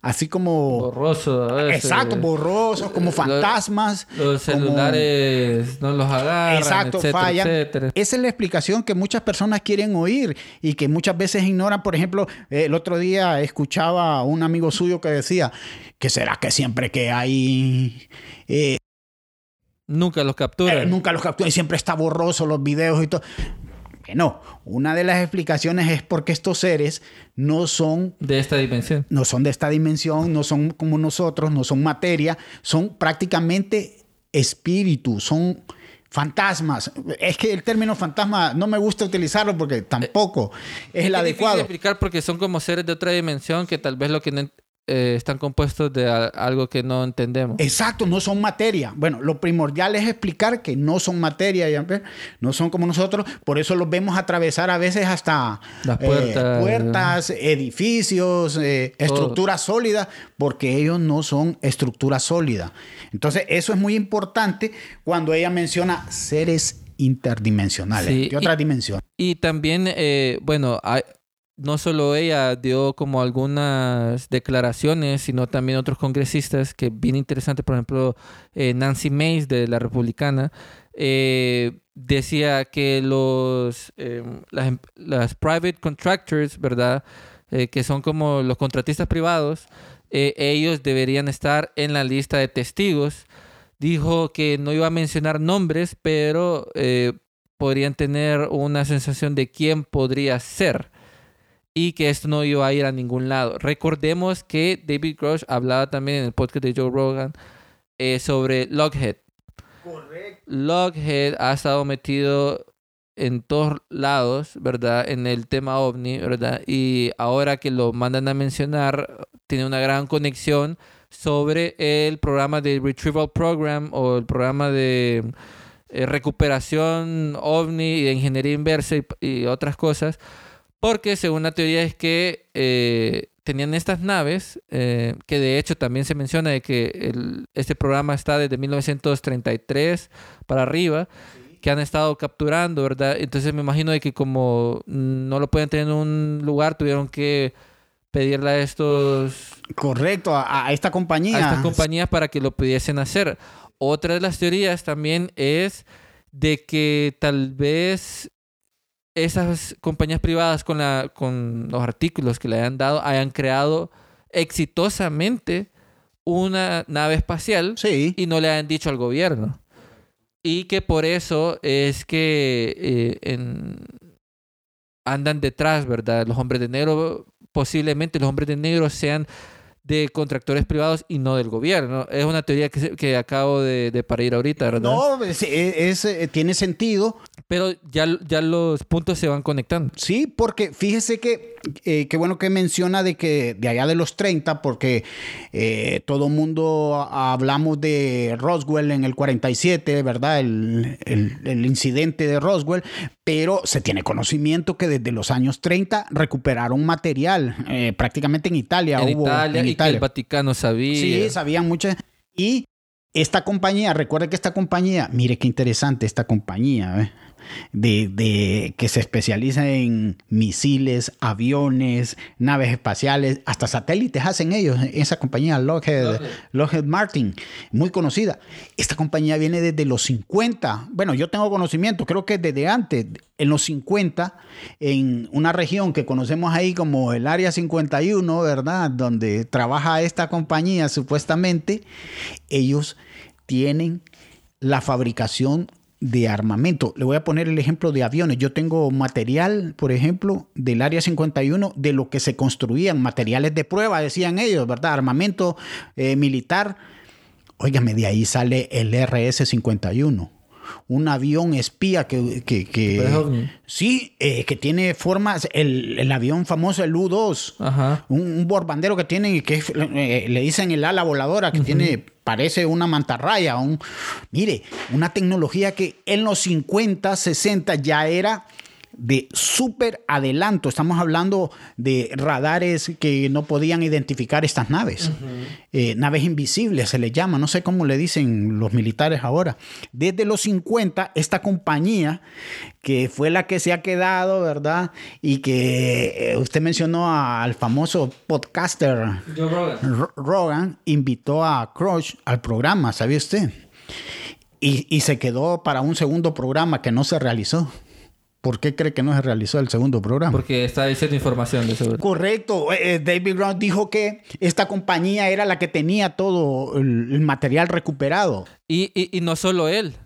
Así como... Borroso. a veces. Exacto, borrosos, como fantasmas. Los celulares no los agarran, Exacto, etcétera, fallan. etcétera. Esa es la explicación que muchas personas quieren oír y que muchas veces ignoran. Por ejemplo, el otro día escuchaba a un amigo suyo que decía que será que siempre que hay... eh, Nunca los capturan. eh, nunca los capturan y siempre está borroso los videos y todo. Que no, una de las explicaciones es porque estos seres no son de esta dimensión. no son de esta dimensión, no son como nosotros, no son materia, son prácticamente espíritus, son fantasmas. Es que el término fantasma no me gusta utilizarlo porque tampoco es el Es difícil adecuado. explicar porque son como seres de otra dimensión que tal vez lo que no eh, están compuestos de algo que no entendemos. Exacto, no son materia. Bueno, lo primordial es explicar que no son materia, no son como nosotros, por eso los vemos atravesar a veces hasta Las eh, puertas. edificios, eh, estructuras sólidas, porque ellos no son estructuras sólidas. Entonces, eso es muy importante cuando ella menciona seres interdimensionales. Sí, ¿Qué otra y- dimensión? Y también, eh, bueno, hay- no solo ella dio como algunas declaraciones, sino también otros congresistas que bien interesante, por ejemplo, eh, Nancy Mace de la Republicana, eh, decía que los, eh, las, em- las private contractors, ¿verdad? Eh, que son como los contratistas privados, ellos deberían estar en la lista de testigos. Dijo que no iba a mencionar nombres, pero podrían tener una sensación de quién podría ser y que esto no iba a ir a ningún lado. Recordemos que David Grosh hablaba también en el podcast de Joe Rogan eh, sobre Lockheed. Lockheed ha estado metido en todos lados, ¿verdad? En el tema ovni, ¿verdad? Y ahora que lo mandan a mencionar, tiene una gran conexión sobre el programa de Retrieval Program o el programa de eh, recuperación ovni y de ingeniería inversa y, y otras cosas. Porque según la teoría es que eh, tenían estas naves, eh, que de hecho también se menciona de que el- este programa está desde 1933 para arriba, que han estado capturando, ¿verdad? Entonces me imagino de que como no lo pueden tener en un lugar, tuvieron que pedirle a estos Correcto, a, a esta compañía. a estas compañías para que lo pudiesen hacer. Otra de las teorías también es de que tal vez esas compañías privadas con, la, con los artículos que le hayan dado hayan creado exitosamente una nave espacial Sí. y no le hayan dicho al gobierno. Y que por eso es que eh, en- andan detrás, ¿verdad? Los hombres de negro, posiblemente los hombres de negro sean de contractores privados y no del gobierno. Es una teoría que, que acabo de, de parir ahorita, ¿verdad? No, es- es- eh, tiene sentido. Pero ya, ya los puntos se van conectando. Sí, porque fíjese que eh, qué bueno que menciona de que de allá de los 30, porque eh, todo mundo a- hablamos de Roswell en el 47, ¿verdad? El, el- el incidente de Roswell, pero se tiene conocimiento que desde los años 30 recuperaron material, eh, prácticamente en Italia. en hubo, Italia en y que Italia. el Vaticano sabía. Sí, sabían muchas. Y esta compañía, recuerde que esta compañía, mire qué interesante esta compañía, ¿eh? De, de- que se especializa en misiles, aviones, naves espaciales, hasta satélites hacen ellos, esa compañía Lockheed, Lockheed Martin, muy conocida. Esta compañía viene desde los 50, bueno, yo tengo conocimiento, creo que desde antes, en los 50, en una región que conocemos ahí como el Área 51, ¿verdad? Donde trabaja esta compañía supuestamente, ellos tienen la fabricación de armamento. Le voy a poner el ejemplo de aviones. Yo tengo material, por ejemplo, del Área 51, de lo que se construían, materiales de prueba, decían ellos, ¿verdad? Armamento eh, militar. Óigame, de ahí sale el RS-51. Un avión espía que... que, sí, eh, que tiene formas, el, el avión famoso, el U-2 Ajá. un, un borbandero que tiene y que eh, le dicen el ala voladora que tiene parece una mantarraya un mire una tecnología que en los 50 60 ya era de súper adelanto estamos hablando de radares que no podían identificar estas naves Eh, naves invisibles se les llama no sé cómo le dicen los militares ahora desde los 50 esta compañía que fue la que se ha quedado, ¿verdad? Y que eh, usted mencionó al famoso podcaster Rogan, invitó a Crush al programa, ¿sabía usted? Y, y se quedó para un segundo programa que no se realizó. ¿Por qué cree que no se realizó el segundo programa? Porque está diciendo información de eso. Correcto. Eh, eh, David Brown dijo que esta compañía era la que tenía todo el, el material recuperado. Y, y, y no solo él,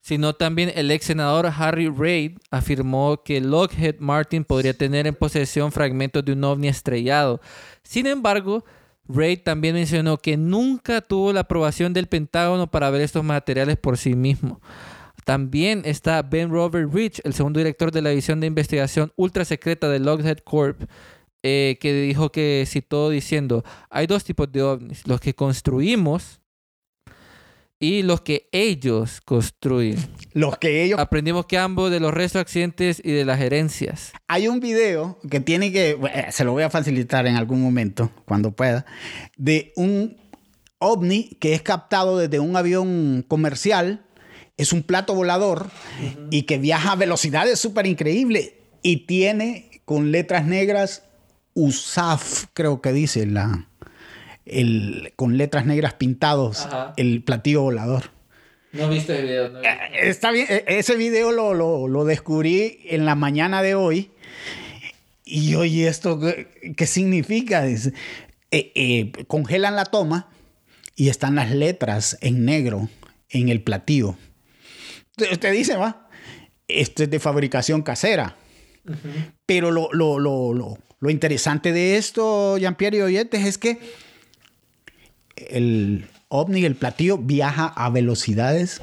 sino también el ex senador Harry Reid afirmó que Lockheed Martin podría tener en posesión fragmentos de un ovni estrellado. Sin embargo, Reid también mencionó que nunca tuvo la aprobación del Pentágono para ver estos materiales por sí mismo. También está Ben Robert Rich, el segundo director de la división de investigación ultra secreta de Lockheed Corp, eh, que dijo que citó diciendo, hay dos tipos de ovnis, los que construimos y los que ellos construyen. Los que ellos... Aprendimos que ambos de los restos accidentes y de las herencias. Hay un video que tiene que, eh, se lo voy a facilitar en algún momento, cuando pueda, de un ovni que es captado desde un avión comercial, es un plato volador y que viaja a velocidades súper increíbles y tiene con letras negras USAF, creo que dice la, el, con letras negras pintados Ajá. el platillo volador. No viste el video. Eh, Está bien, eh, ese video lo, lo, lo descubrí en la mañana de hoy. Y oye, ¿esto qué, qué significa? Dice, eh, eh, congelan la toma y están las letras en negro en el platillo. Usted dice, va, esto es de fabricación casera. Pero lo, lo, lo, lo, lo interesante de esto, Jean-Pierre y oyentes, es que el ovni, el platillo, viaja a velocidades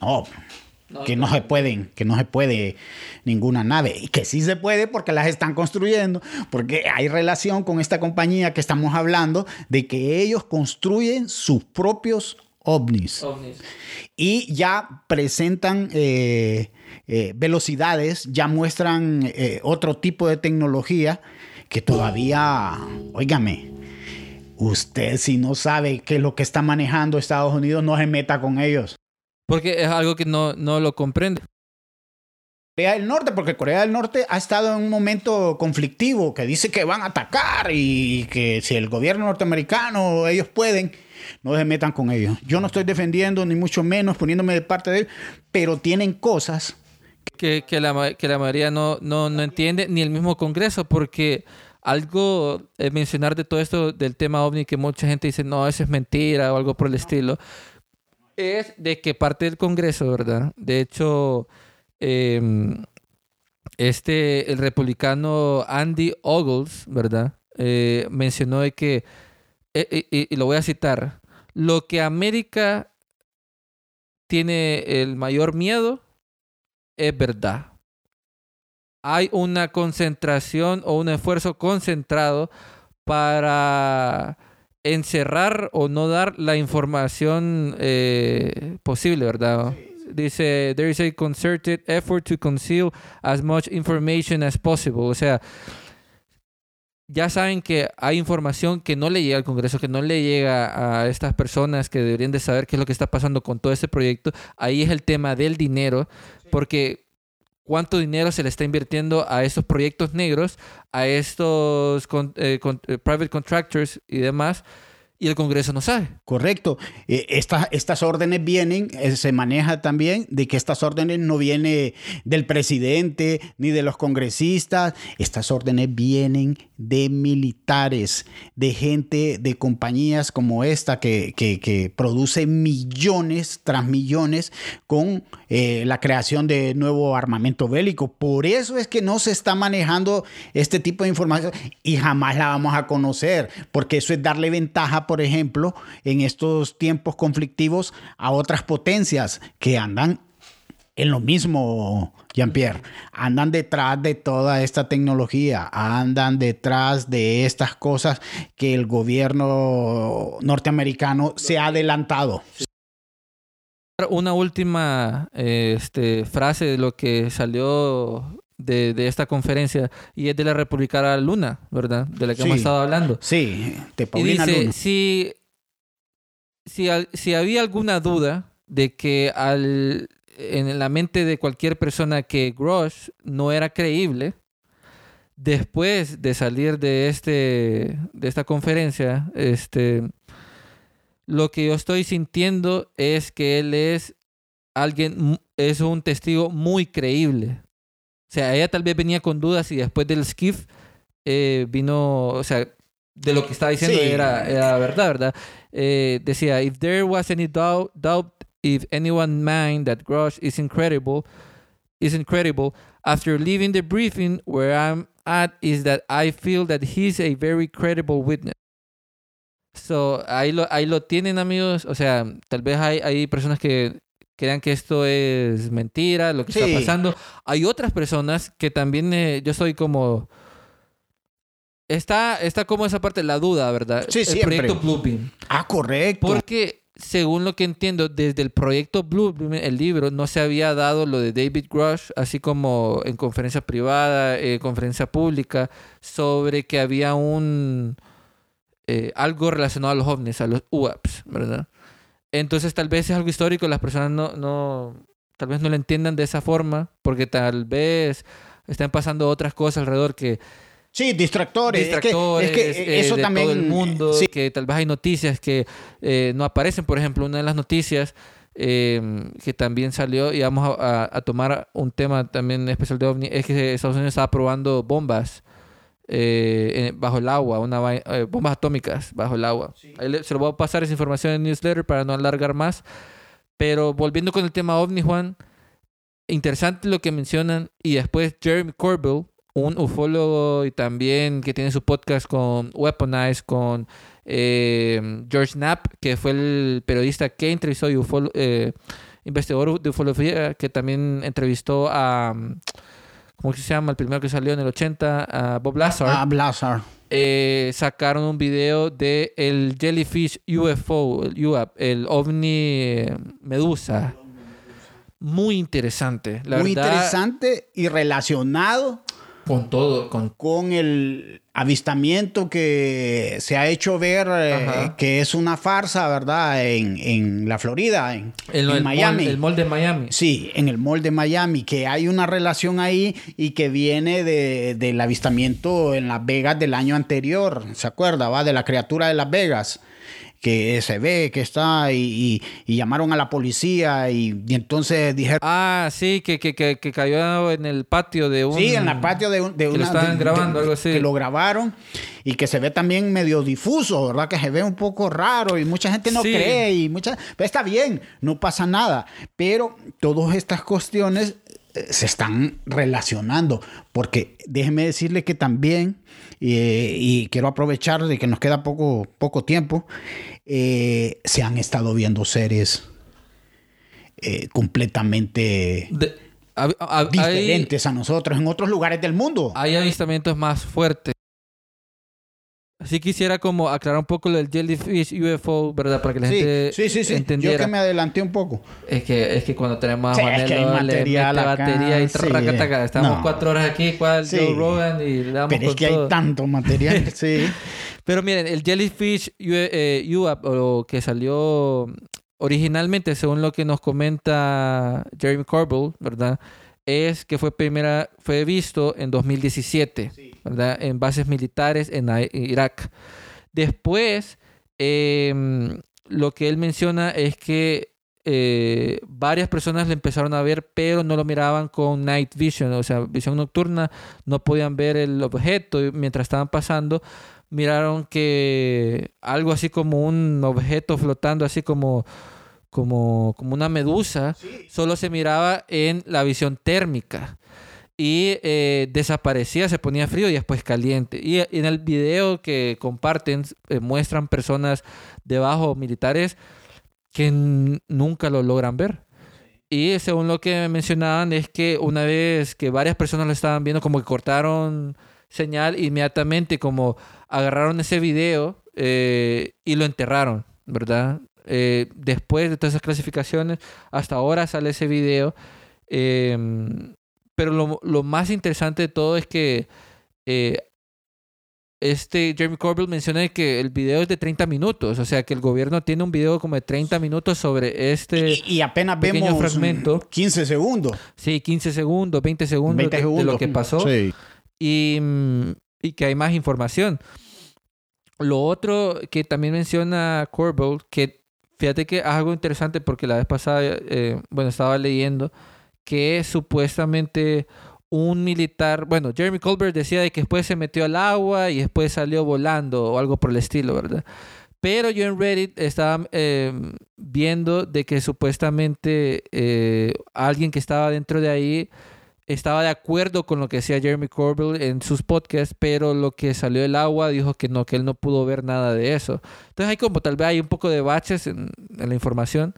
no, que no se pueden, que no se puede ninguna nave. Y que sí se puede porque las están construyendo, porque hay relación con esta compañía que estamos hablando de que ellos construyen sus propios ovnis ovnis. y ya presentan eh, eh, velocidades, ya muestran eh, otro tipo de tecnología que todavía, óigame, usted si no sabe qué es lo que está manejando Estados Unidos, no se meta con ellos. Porque es algo que no, no lo comprende. Corea del Norte, porque Corea del Norte ha estado en un momento conflictivo que dice que van a atacar y que si el gobierno norteamericano, ellos pueden, no se metan con ellos. Yo no estoy defendiendo, ni mucho menos poniéndome de parte de él, pero tienen cosas que, que, la, que la mayoría no, no, no entiende, ni el mismo Congreso, porque algo eh, mencionar de todo esto del tema ovni que mucha gente dice, no, eso es mentira o algo por el estilo, es de que parte del Congreso, ¿verdad? De hecho, em, este, el republicano Andy Ogles, ¿verdad? Eh, mencionó de que, eh, eh, y- lo voy a citar, lo que América tiene el mayor miedo es verdad. Hay una concentración o un esfuerzo concentrado para encerrar o no dar la información eh, posible, ¿verdad? Dice, there is a concerted effort to conceal as much information as possible. O sea, ya saben que hay información que no le llega al Congreso, que no le llega a estas personas que deberían de saber qué es lo que está pasando con todo este proyecto. Ahí es el tema del dinero, porque cuánto dinero se le está invirtiendo a estos proyectos negros, a estos con- eh, con- eh, private contractors y demás, y el Congreso no sabe. Correcto. Eh, estas, órdenes vienen, eh, se maneja también de que estas órdenes no vienen del presidente ni de los congresistas. Estas órdenes vienen de militares, de gente, de compañías como esta que, que, que produce millones tras millones con eh, la creación de nuevo armamento bélico. Por eso es que no se está manejando este tipo de información y jamás la vamos a conocer, porque eso es darle ventaja, por ejemplo, en estos tiempos conflictivos a otras potencias que andan en lo mismo, Jean-Pierre. Andan detrás de toda esta tecnología, andan detrás de estas cosas que el gobierno norteamericano se ha adelantado. Una última este, frase de lo que salió de, de esta conferencia y es de la republicana Luna, ¿verdad? De la que Sí. hemos estado hablando. Sí, de Y Paulina dice, Luna. si, si, si había alguna duda de que al, en la mente de cualquier persona que Grosh no era creíble, después de salir de, este, de esta conferencia, este, lo que yo estoy sintiendo es que él es alguien, es un testigo muy creíble. O sea, ella tal vez venía con dudas y después del skiff eh, vino, o sea, de lo que estaba diciendo Sí. era, era verdad, ¿verdad? Eh, decía, if there was any doubt, doubt if anyone mind that Grosh is incredible, is incredible, after leaving the briefing where I'm at is that I feel that he's a very credible witness. So, ahí lo, ahí lo tienen, amigos. O sea, tal vez hay, hay personas que crean que esto es mentira, lo que Sí. está pasando. Hay otras personas que también eh, yo soy como... Está, está como esa parte de la duda, ¿verdad? Sí, el siempre. proyecto Bluebeam. Ah, correcto. Porque, según lo que entiendo, desde el proyecto Bluebeam, el libro, no se había dado lo de David Grush, así como en conferencia privada, eh, conferencia pública, sobre que había un... eh, algo relacionado a los ovnis, a los UAPs, ¿verdad? Entonces, tal vez es algo histórico, las personas no, no, tal vez no lo entiendan de esa forma, porque tal vez están pasando otras cosas alrededor que Sí, distractores. Es que- distractores es que, eh, eso de también. todo el mundo, sí, que tal vez hay noticias que eh, no aparecen. Por ejemplo, una de las noticias eh, que también salió, y vamos a, a- a tomar un tema también especial de OVNI, es que Estados Unidos estaba probando bombas eh, bajo el agua, una, eh, bombas atómicas bajo el agua. Ahí le- se lo voy a pasar esa información en newsletter para no alargar más. Pero volviendo con el tema OVNI, Juan, interesante lo que mencionan. Y después Jeremy Corbell, un ufólogo y también que tiene su podcast con Weaponize, con eh, George Knapp, que fue el periodista que entrevistó y ufolo- eh, investigador de ufología, que también entrevistó a, ¿cómo que se llama? El primero que salió en el 80, a Bob Lazar. Ah, Blazar. Eh, sacaron un video de el Jellyfish UFO, el UAP, el ovni eh, medusa. Muy interesante, la Muy verdad. interesante y relacionado Con todo, con con el avistamiento que se ha hecho ver eh, que es una farsa, ¿verdad? En, en la Florida, en, el, en el Miami. Mall, el mall de Miami. Sí, en el mall de Miami, que hay una relación ahí y que viene de, del avistamiento en Las Vegas del año anterior, ¿se acuerda? Va de la criatura de Las Vegas, que se ve que está y, y- y llamaron a la policía y, y entonces dijeron... Ah, sí, que, que, que, que cayó en el patio de un... Sí, en el patio de, un- de que lo una... estaban de- grabando, de- algo así. Que lo grabaron y que se ve también medio difuso, ¿verdad? Que se ve un poco raro y mucha gente no Sí. cree y mucha... Pero está bien, no pasa nada. Pero todas estas cuestiones se están relacionando porque déjeme decirle que también, eh, y quiero aprovechar de que nos queda poco, poco tiempo, eh, se han estado viendo series eh, completamente De- diferentes a nosotros en otros lugares del mundo. Hay avistamientos más fuertes. Así quisiera como aclarar un poco lo del Jellyfish UFO, ¿verdad? Para que la Sí, gente sí, sí, sí. Yo entendiera. que me adelanté un poco. Es que, es que cuando tenemos a Sí, Juanelo, es que hay le material mete acá, batería y sí. taca. Estamos No. cuatro horas aquí, cual Sí. Joe Rogan y le damos Pero es con que todo. hay tanto material. sí. Pero miren, el Jellyfish U- eh, UAP, o que salió originalmente, según lo que nos comenta Jeremy Corbell, ¿verdad? Es que fue primera, fue visto en 2017, ¿verdad? En bases militares en Irak. Después, em, lo que él menciona es que eh, varias personas le empezaron a ver, pero no lo miraban con night vision, o sea, visión nocturna, no podían ver el objeto y mientras estaban pasando. Miraron que algo así como un objeto flotando, así como, como, como una medusa, solo se miraba en la visión térmica y eh, desaparecía, se ponía frío y después caliente. Y eh, en el video que comparten eh, muestran personas debajo militares que nunca lo logran ver. Y según lo que mencionaban es que una vez que varias personas lo estaban viendo, como que cortaron señal inmediatamente, como agarraron ese video eh, y lo enterraron, ¿verdad? Eh, después de todas esas clasificaciones, hasta ahora sale ese video. em, pero lo, lo más interesante de todo es que eh, este Jeremy Corbell menciona que el video es de 30 minutos, o sea que el gobierno tiene un video como de 30 minutos sobre este, Y, y apenas pequeño vemos fragmento. mm, 15 segundos. sí, 15 segundos, 20 segundos, 20 de- segundos. de lo que pasó Sí. y, mm, y que hay más información. Lo otro que también menciona Corbell, que fíjate que es algo interesante porque la vez pasada, eh, bueno, estaba leyendo que supuestamente un militar, bueno, Jeremy Colbert decía de que después se metió al agua y después salió volando o algo por el estilo, ¿verdad? Pero yo en Reddit estaba eh, viendo de que supuestamente eh, alguien que estaba dentro de ahí estaba de acuerdo con lo que decía Jeremy Corbell en sus podcasts, pero lo que salió del agua dijo que no, que él no pudo ver nada de eso. Entonces hay como tal vez hay un poco de baches en, la información.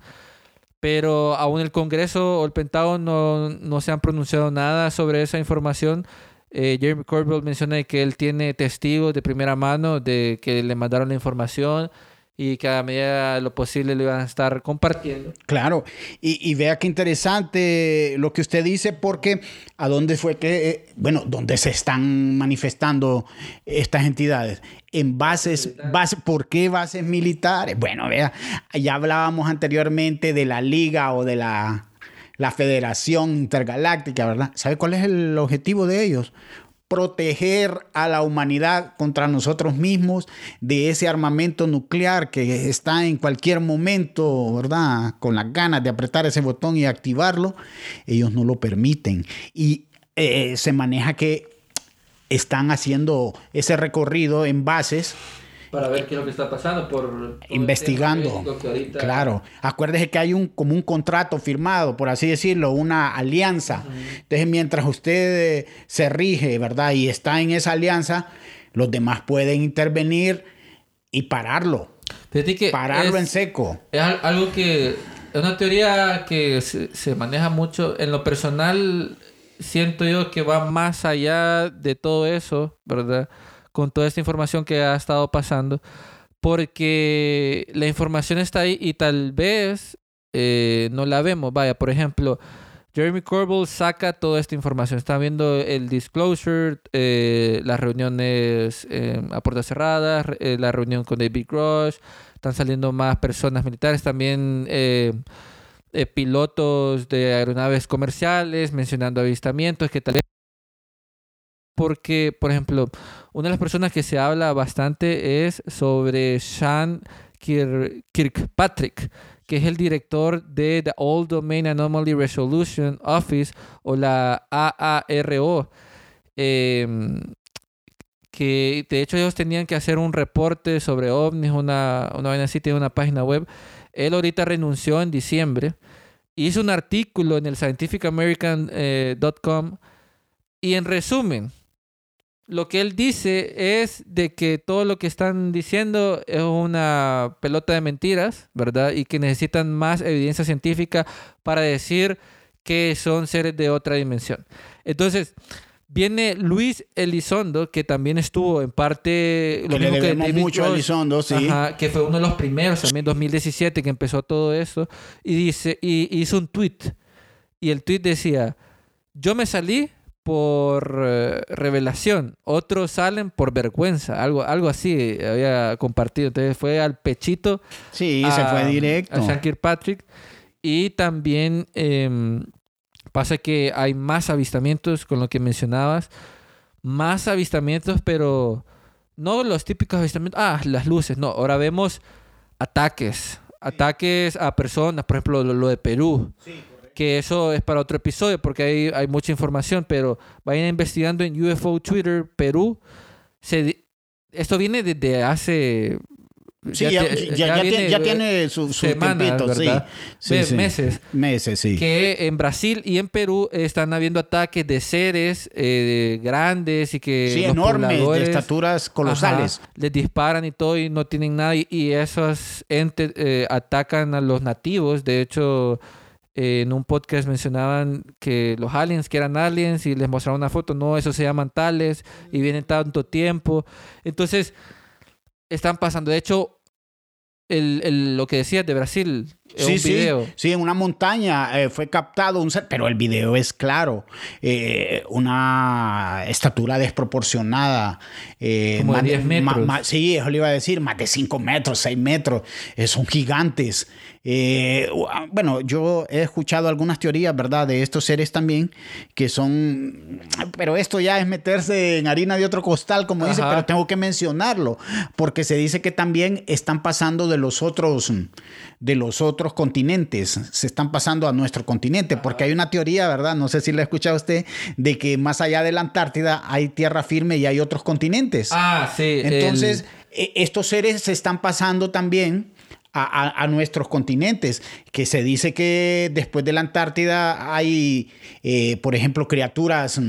pero aún el Congreso o el Pentágono no, no se han pronunciado nada sobre esa información. Eh, Jeremy Corbell menciona que él tiene testigos de primera mano de que le mandaron la información y que a medida de lo posible lo iban a estar compartiendo. Claro, y, y vea qué interesante lo que usted dice, porque a dónde fue que, eh, bueno, dónde se están manifestando estas entidades. En bases, base, ¿por qué bases militares? Bueno, vea, ya hablábamos anteriormente de la liga o de la, la Federación Intergaláctica, ¿verdad? ¿Sabe cuál es el objetivo de ellos? Proteger a la humanidad contra nosotros mismos de ese armamento nuclear que está en cualquier momento, ¿verdad? Con las ganas de apretar ese botón y activarlo, ellos no lo permiten. Y eh, se maneja que están haciendo ese recorrido en bases para ver qué es lo que está pasando por investigando. Ahorita... Claro, acuérdese que hay un como un contrato firmado, por así decirlo, una alianza. Uh -huh. Entonces, mientras usted eh, se rige, ¿verdad? Y está en esa alianza, los demás pueden intervenir y pararlo. Que pararlo es, en seco. Es algo que es una teoría que se, se maneja mucho en lo personal siento yo que va más allá de todo eso, ¿verdad? Con toda esta información que ha estado pasando, porque la información está ahí y tal vez eh, no la vemos. Vaya, por ejemplo, Jeremy Corbell saca toda esta información. Está viendo el disclosure, eh, las reuniones eh, a puertas cerradas, eh, la reunión con David Grosh. Están saliendo más personas militares también. pilotos de aeronaves comerciales mencionando avistamientos que tal porque, por ejemplo, una de las personas que se habla bastante es sobre Sean Kir Kirkpatrick, que es el director de The All Domain Anomaly Resolution Office o la AARO. Eh, que de hecho ellos tenían que hacer un reporte sobre ovnis, una, una vaina así, tiene una página web. Él ahorita renunció en diciembre. Hizo un artículo en el scientificamerican.com eh, y en resumen, lo que él dice es de que todo lo que están diciendo es una pelota de mentiras, ¿verdad? Y que necesitan más evidencia científica para decir que son seres de otra dimensión. Entonces, viene Luis Elizondo, que también estuvo en parte... Lo que le debemos que mucho a Elizondo, sí. Ajá, que fue uno de los primeros también, 2017, que empezó todo eso. Y, dice, y hizo un tweet. Y el tweet decía, yo me salí por eh, revelación, otros salen por vergüenza, algo, algo así había compartido. Entonces fue al pechito. Sí, a, se fue directo. A Sean Kirkpatrick. Y también eh, pasa que hay más avistamientos, con lo que mencionabas. Más avistamientos, pero no los típicos avistamientos. Ah, las luces. No, ahora vemos ataques. Ataques a personas, por ejemplo, lo, lo de Perú. Sí que eso es para otro episodio porque hay, hay mucha información, pero vayan investigando en UFO Twitter Perú. Se, esto viene desde hace... Sí, ya, ya, ya, ya viene, ya tiene su, su semanas, tiempito, sí. Sí, sí, meses. Meses, sí. Que en Brasil y en Perú están habiendo ataques de seres eh, grandes y que... Sí, enormes, de estaturas colosales. Ajá, les disparan y todo y no tienen nada y, y esos entes eh, atacan a los nativos. De hecho en un podcast mencionaban que los aliens, que eran aliens, y les mostraron una foto, no, esos se llaman tales, y vienen tanto tiempo. Entonces, están pasando. De hecho, el, el, lo que decías de Brasil, sí, un video. Sí, sí, en una montaña eh, fue captado un ser, pero el video es claro. Eh, una estatura desproporcionada. Eh, Como de 10 metros. Sí, eso le iba a decir, más de 5 metros, 6 metros. Son gigantes. Eh, bueno, yo he escuchado algunas teorías, ¿verdad?, de estos seres también, que son, pero esto ya es meterse en harina de otro costal, como Ajá. dice, pero tengo que mencionarlo, porque se dice que también están pasando de los otros, de los otros continentes, se están pasando a nuestro continente, porque hay una teoría, ¿verdad?, no sé si la ha escuchado usted, de que más allá de la Antártida hay tierra firme y hay otros continentes. Ah, sí. Entonces, el... estos seres se están pasando también a, nuestros continentes, que se dice que después de la Antártida hay, eh, por ejemplo, criaturas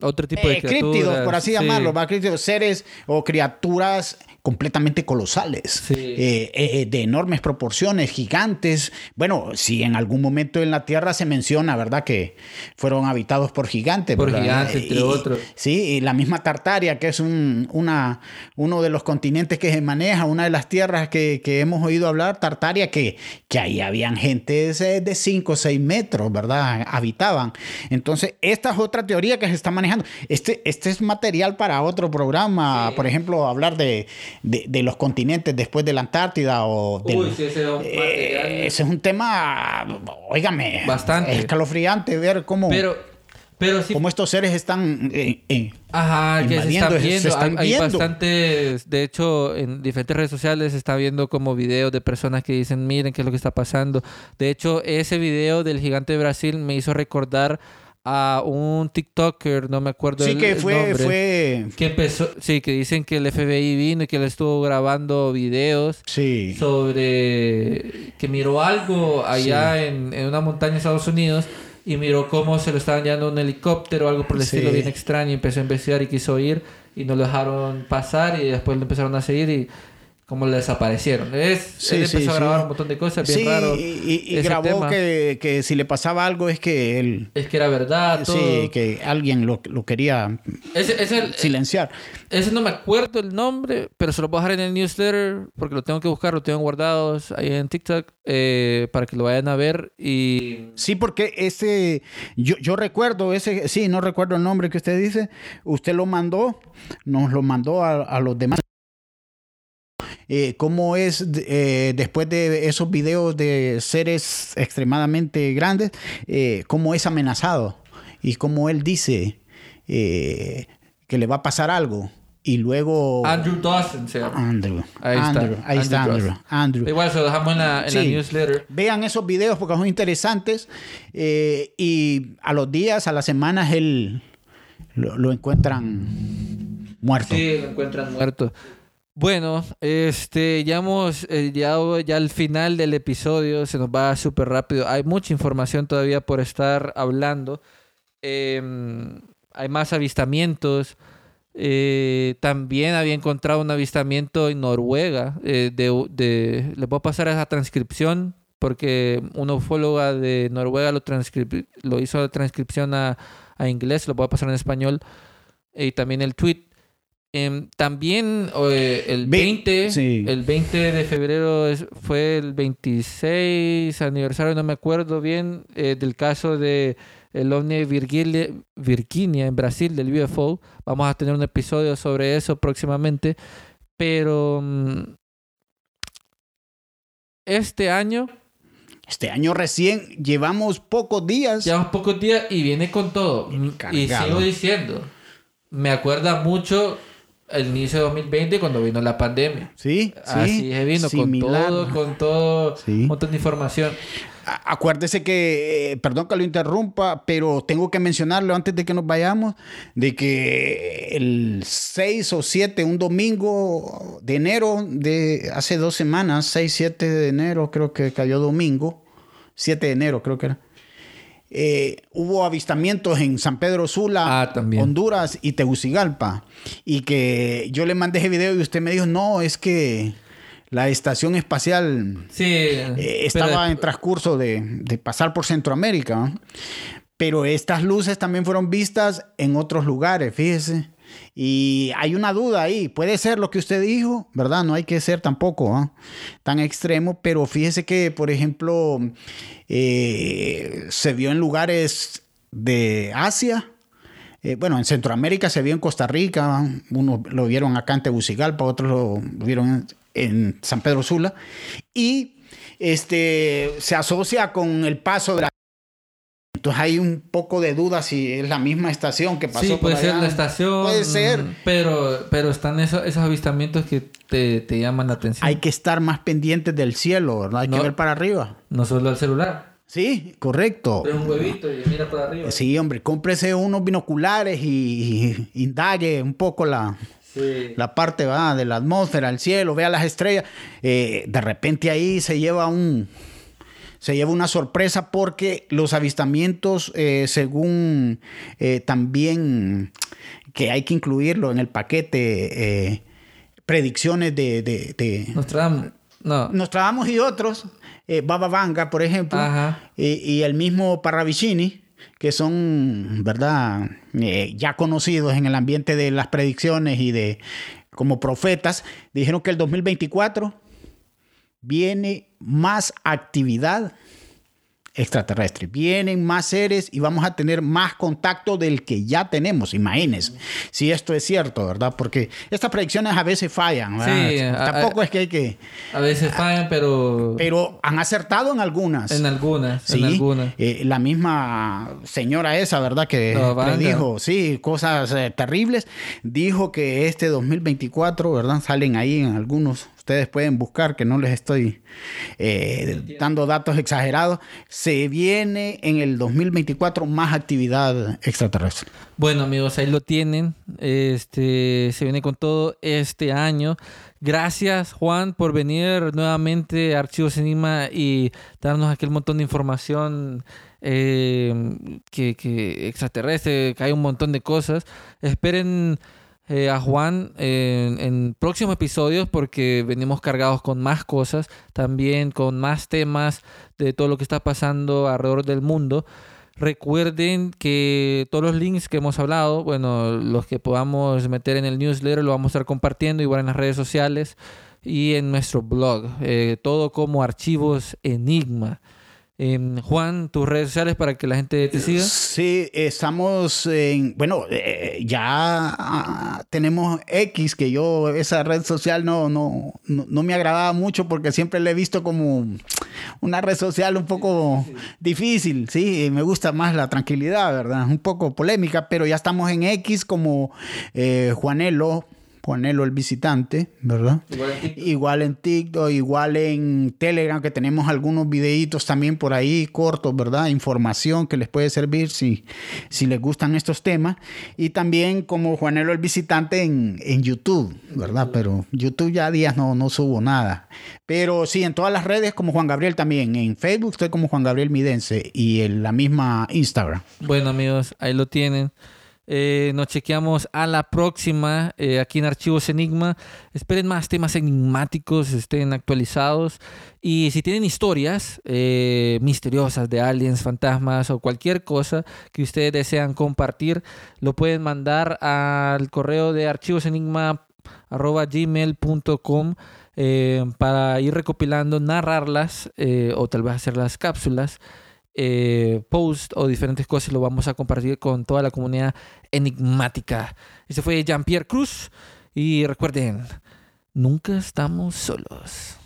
Otro tipo de eh, críptidos, criaturas. por así sí. llamarlo, ¿va? Críptidos, seres o criaturas completamente colosales, Sí. eh, eh, de enormes proporciones, gigantes. Bueno, si en algún momento en la Tierra se menciona, ¿verdad? Que fueron habitados por gigantes. Por ¿verdad? gigantes, entre Y- otros. Sí, y la misma Tartaria, que es un, una, uno de los continentes que se maneja, una de las tierras que, que hemos oído hablar, Tartaria, que, que ahí habían gente de 5 o 6 metros, ¿verdad? Habitaban. Entonces, esta es otra teoría que se está manejando. Este, este es material para otro programa, por ejemplo, hablar de, de, de los continentes después de la Antártida o del- Uy, sí, ese es un Eh, ese es un tema, óigame, Bastante. escalofriante ver cómo, Pero, pero sí. cómo estos seres están eh, eh, Ajá, que se están se viendo. están hay, hay viendo. bastantes. De hecho, en diferentes redes sociales se está viendo como videos de personas que dicen: Miren qué es lo que está pasando. De hecho, ese video del gigante de Brasil me hizo recordar a un TikToker, no me acuerdo Sí, el- que el fue, nombre, fue, Que empezó, sí, que dicen que el FBI vino y que le estuvo grabando videos sí, sobre que miró algo allá en, en una montaña en Estados Unidos y miró cómo se lo estaban llevando un helicóptero o algo por el Sí. estilo bien extraño y empezó a investigar y quiso ir y no lo dejaron pasar y después lo empezaron a seguir y como le desaparecieron. Es, Sí, él sí, empezó a sí. grabar un montón de cosas bien sí, raro. y, y- y ese grabó que, que si le pasaba algo es que él, Es que era verdad, todo. sí, que alguien lo, lo quería Ese, ese- silenciar. ese no me acuerdo el nombre, pero se lo voy a dejar en el newsletter porque lo tengo que buscar, lo tengo guardados ahí en TikTok eh, para que lo vayan a ver y Sí, porque ese, yo, yo recuerdo ese, sí, no recuerdo el nombre que usted dice, usted lo mandó, nos lo mandó a, a los demás. Eh, ¿Cómo es eh, después de esos videos de seres extremadamente grandes, eh, cómo es amenazado? Y cómo él dice eh, que le va a pasar algo. Y luego... Andrew Dawson se llama. Andrew. Ahí está. Andrew, ahí está Andrew Andrew. Dawson. Andrew. Igual se lo dejamos en la, en la Sí. newsletter. Vean esos videos porque son interesantes. eh, y a los días, a las semanas, él lo, lo encuentran muerto. Sí, lo encuentran muerto. Bueno, este, ya hemos eh, llegado ya al final del episodio, se nos va súper rápido. Hay mucha información todavía por estar hablando. Em, hay más avistamientos. Eh, también había encontrado un avistamiento en Noruega. eh, de, de, les voy a pasar esa transcripción porque una ufóloga de Noruega lo, lo hizo la transcripción a, a inglés, lo voy a pasar en español. Y también el tweet. Em, también eh, el Ve- 20, sí. el 20 de febrero es- fue el 26 aniversario, no me acuerdo bien, eh, del caso de el ovni Virgilia, Virginia en Brasil del UFO. Vamos a tener un episodio sobre eso próximamente. Pero mm, este año Este año recién llevamos pocos días. Llevamos pocos días y viene con todo. Y sigo diciendo, me acuerda mucho el inicio de 2020 cuando vino la pandemia. Sí, sí. Así se vino similar. con todo, con todo, Sí. un montón de información. Acuérdese que, eh, perdón que lo interrumpa, pero tengo que mencionarlo antes de que nos vayamos, de que el 6 o 7, un domingo de enero de hace dos semanas, 6, 7 de enero, creo que cayó domingo, 7 de enero creo que era, eh, hubo avistamientos en San Pedro Sula, Ah. Honduras y Tegucigalpa. Y que yo le mandé ese video y usted me dijo, no, es que la estación espacial Sí, eh, estaba en transcurso de, de pasar por Centroamérica, pero estas luces también fueron vistas en otros lugares, fíjese. Y hay una duda ahí, puede ser lo que usted dijo, ¿verdad? No hay que ser tampoco ¿ah? tan extremo, pero fíjese que, por ejemplo, eh, se vio en lugares de Asia, eh, bueno, en Centroamérica se vio en Costa Rica, unos lo vieron acá en Tegucigalpa, otros lo, vieron en, en San Pedro Sula, y este, se asocia con el paso de la... Entonces hay un poco de duda si es la misma estación que pasó sí, por puede ser allá. la estación. Puede ser. Pero, pero están esos, esos avistamientos que te, te llaman la atención. Hay que estar más pendientes del cielo, ¿verdad? Hay No. que ver para arriba. No solo el celular. Sí, correcto. Pero un huevito y mira para arriba. Sí, hombre, cómprese unos binoculares y, y indague un poco la, Sí. la parte ¿va? de la atmósfera, el cielo, vea las estrellas. Eh, de repente ahí se lleva un, se lleva una sorpresa porque los avistamientos, eh, según eh, también que hay que incluirlo en el paquete, eh, predicciones de, de, de Nostradamus. No. Nostradamus y otros, eh, Baba Vanga, por ejemplo, y, y el mismo Parravicini, que son, ¿verdad?, ya conocidos en el ambiente de las predicciones y de como profetas, dijeron que el 2024 viene más actividad extraterrestre. Vienen más seres y vamos a tener más contacto del que ya tenemos. Imagínense si esto es cierto, ¿verdad? Porque estas predicciones a veces fallan. ¿verdad? Sí, a- Tampoco a- es que hay que... A veces fallan, pero, Pero han acertado en algunas. en algunas. Sí, En algunas. eh, la misma señora esa, ¿verdad? Que La banda. Bueno, amigos, ahí lo tienen. Este se viene con todo este año. Gracias, Juan, por venir nuevamente a Archivos Enigma y darnos aquel montón de información eh, que, que extraterrestre, que hay un montón de cosas. Esperen eh, a Juan en, próximos episodios porque venimos cargados con más cosas, también con más temas de todo lo que está pasando alrededor del mundo. Recuerden que todos los links que hemos hablado, bueno, los que podamos meter en el newsletter, lo vamos a estar compartiendo igual en las redes sociales y en nuestro blog. eh, todo como archivos Enigma. Em, Juan, tus redes sociales para que la gente te siga. Sí, estamos en, bueno, eh, ya ah, tenemos X, que yo esa red social no, no, no, me agradaba mucho porque siempre la he visto como una red social un poco difícil, sí, me gusta más la tranquilidad, ¿verdad? Un poco polémica, pero ya estamos en X como eh, Juanelo. Juanelo el visitante, ¿verdad? Igual en TikTok. Igual en TikTok, igual en Telegram, que tenemos algunos videitos también por ahí cortos, ¿verdad? Información que les puede servir si, si les gustan estos temas. Y también como Juanelo el visitante en, en YouTube, ¿verdad? Pero YouTube ya días no, no subo nada. Pero sí, en todas las redes como Juan Gabriel también. En Facebook estoy como Juan Gabriel Midense y en la misma Instagram. Bueno, amigos, ahí lo tienen. Eh, nos chequeamos a la próxima eh, aquí en Archivos Enigma. Esperen más temas enigmáticos, estén actualizados. Y si tienen historias eh, misteriosas de aliens, fantasmas o cualquier cosa que ustedes desean compartir, lo pueden mandar al correo de archivosenigma.gmail.com eh, para ir recopilando, narrarlas o tal vez hacer las cápsulas eh, post o diferentes cosas lo vamos a compartir con toda la comunidad enigmática. Ese fue Jean-Pierre Cruz y recuerden, nunca estamos solos.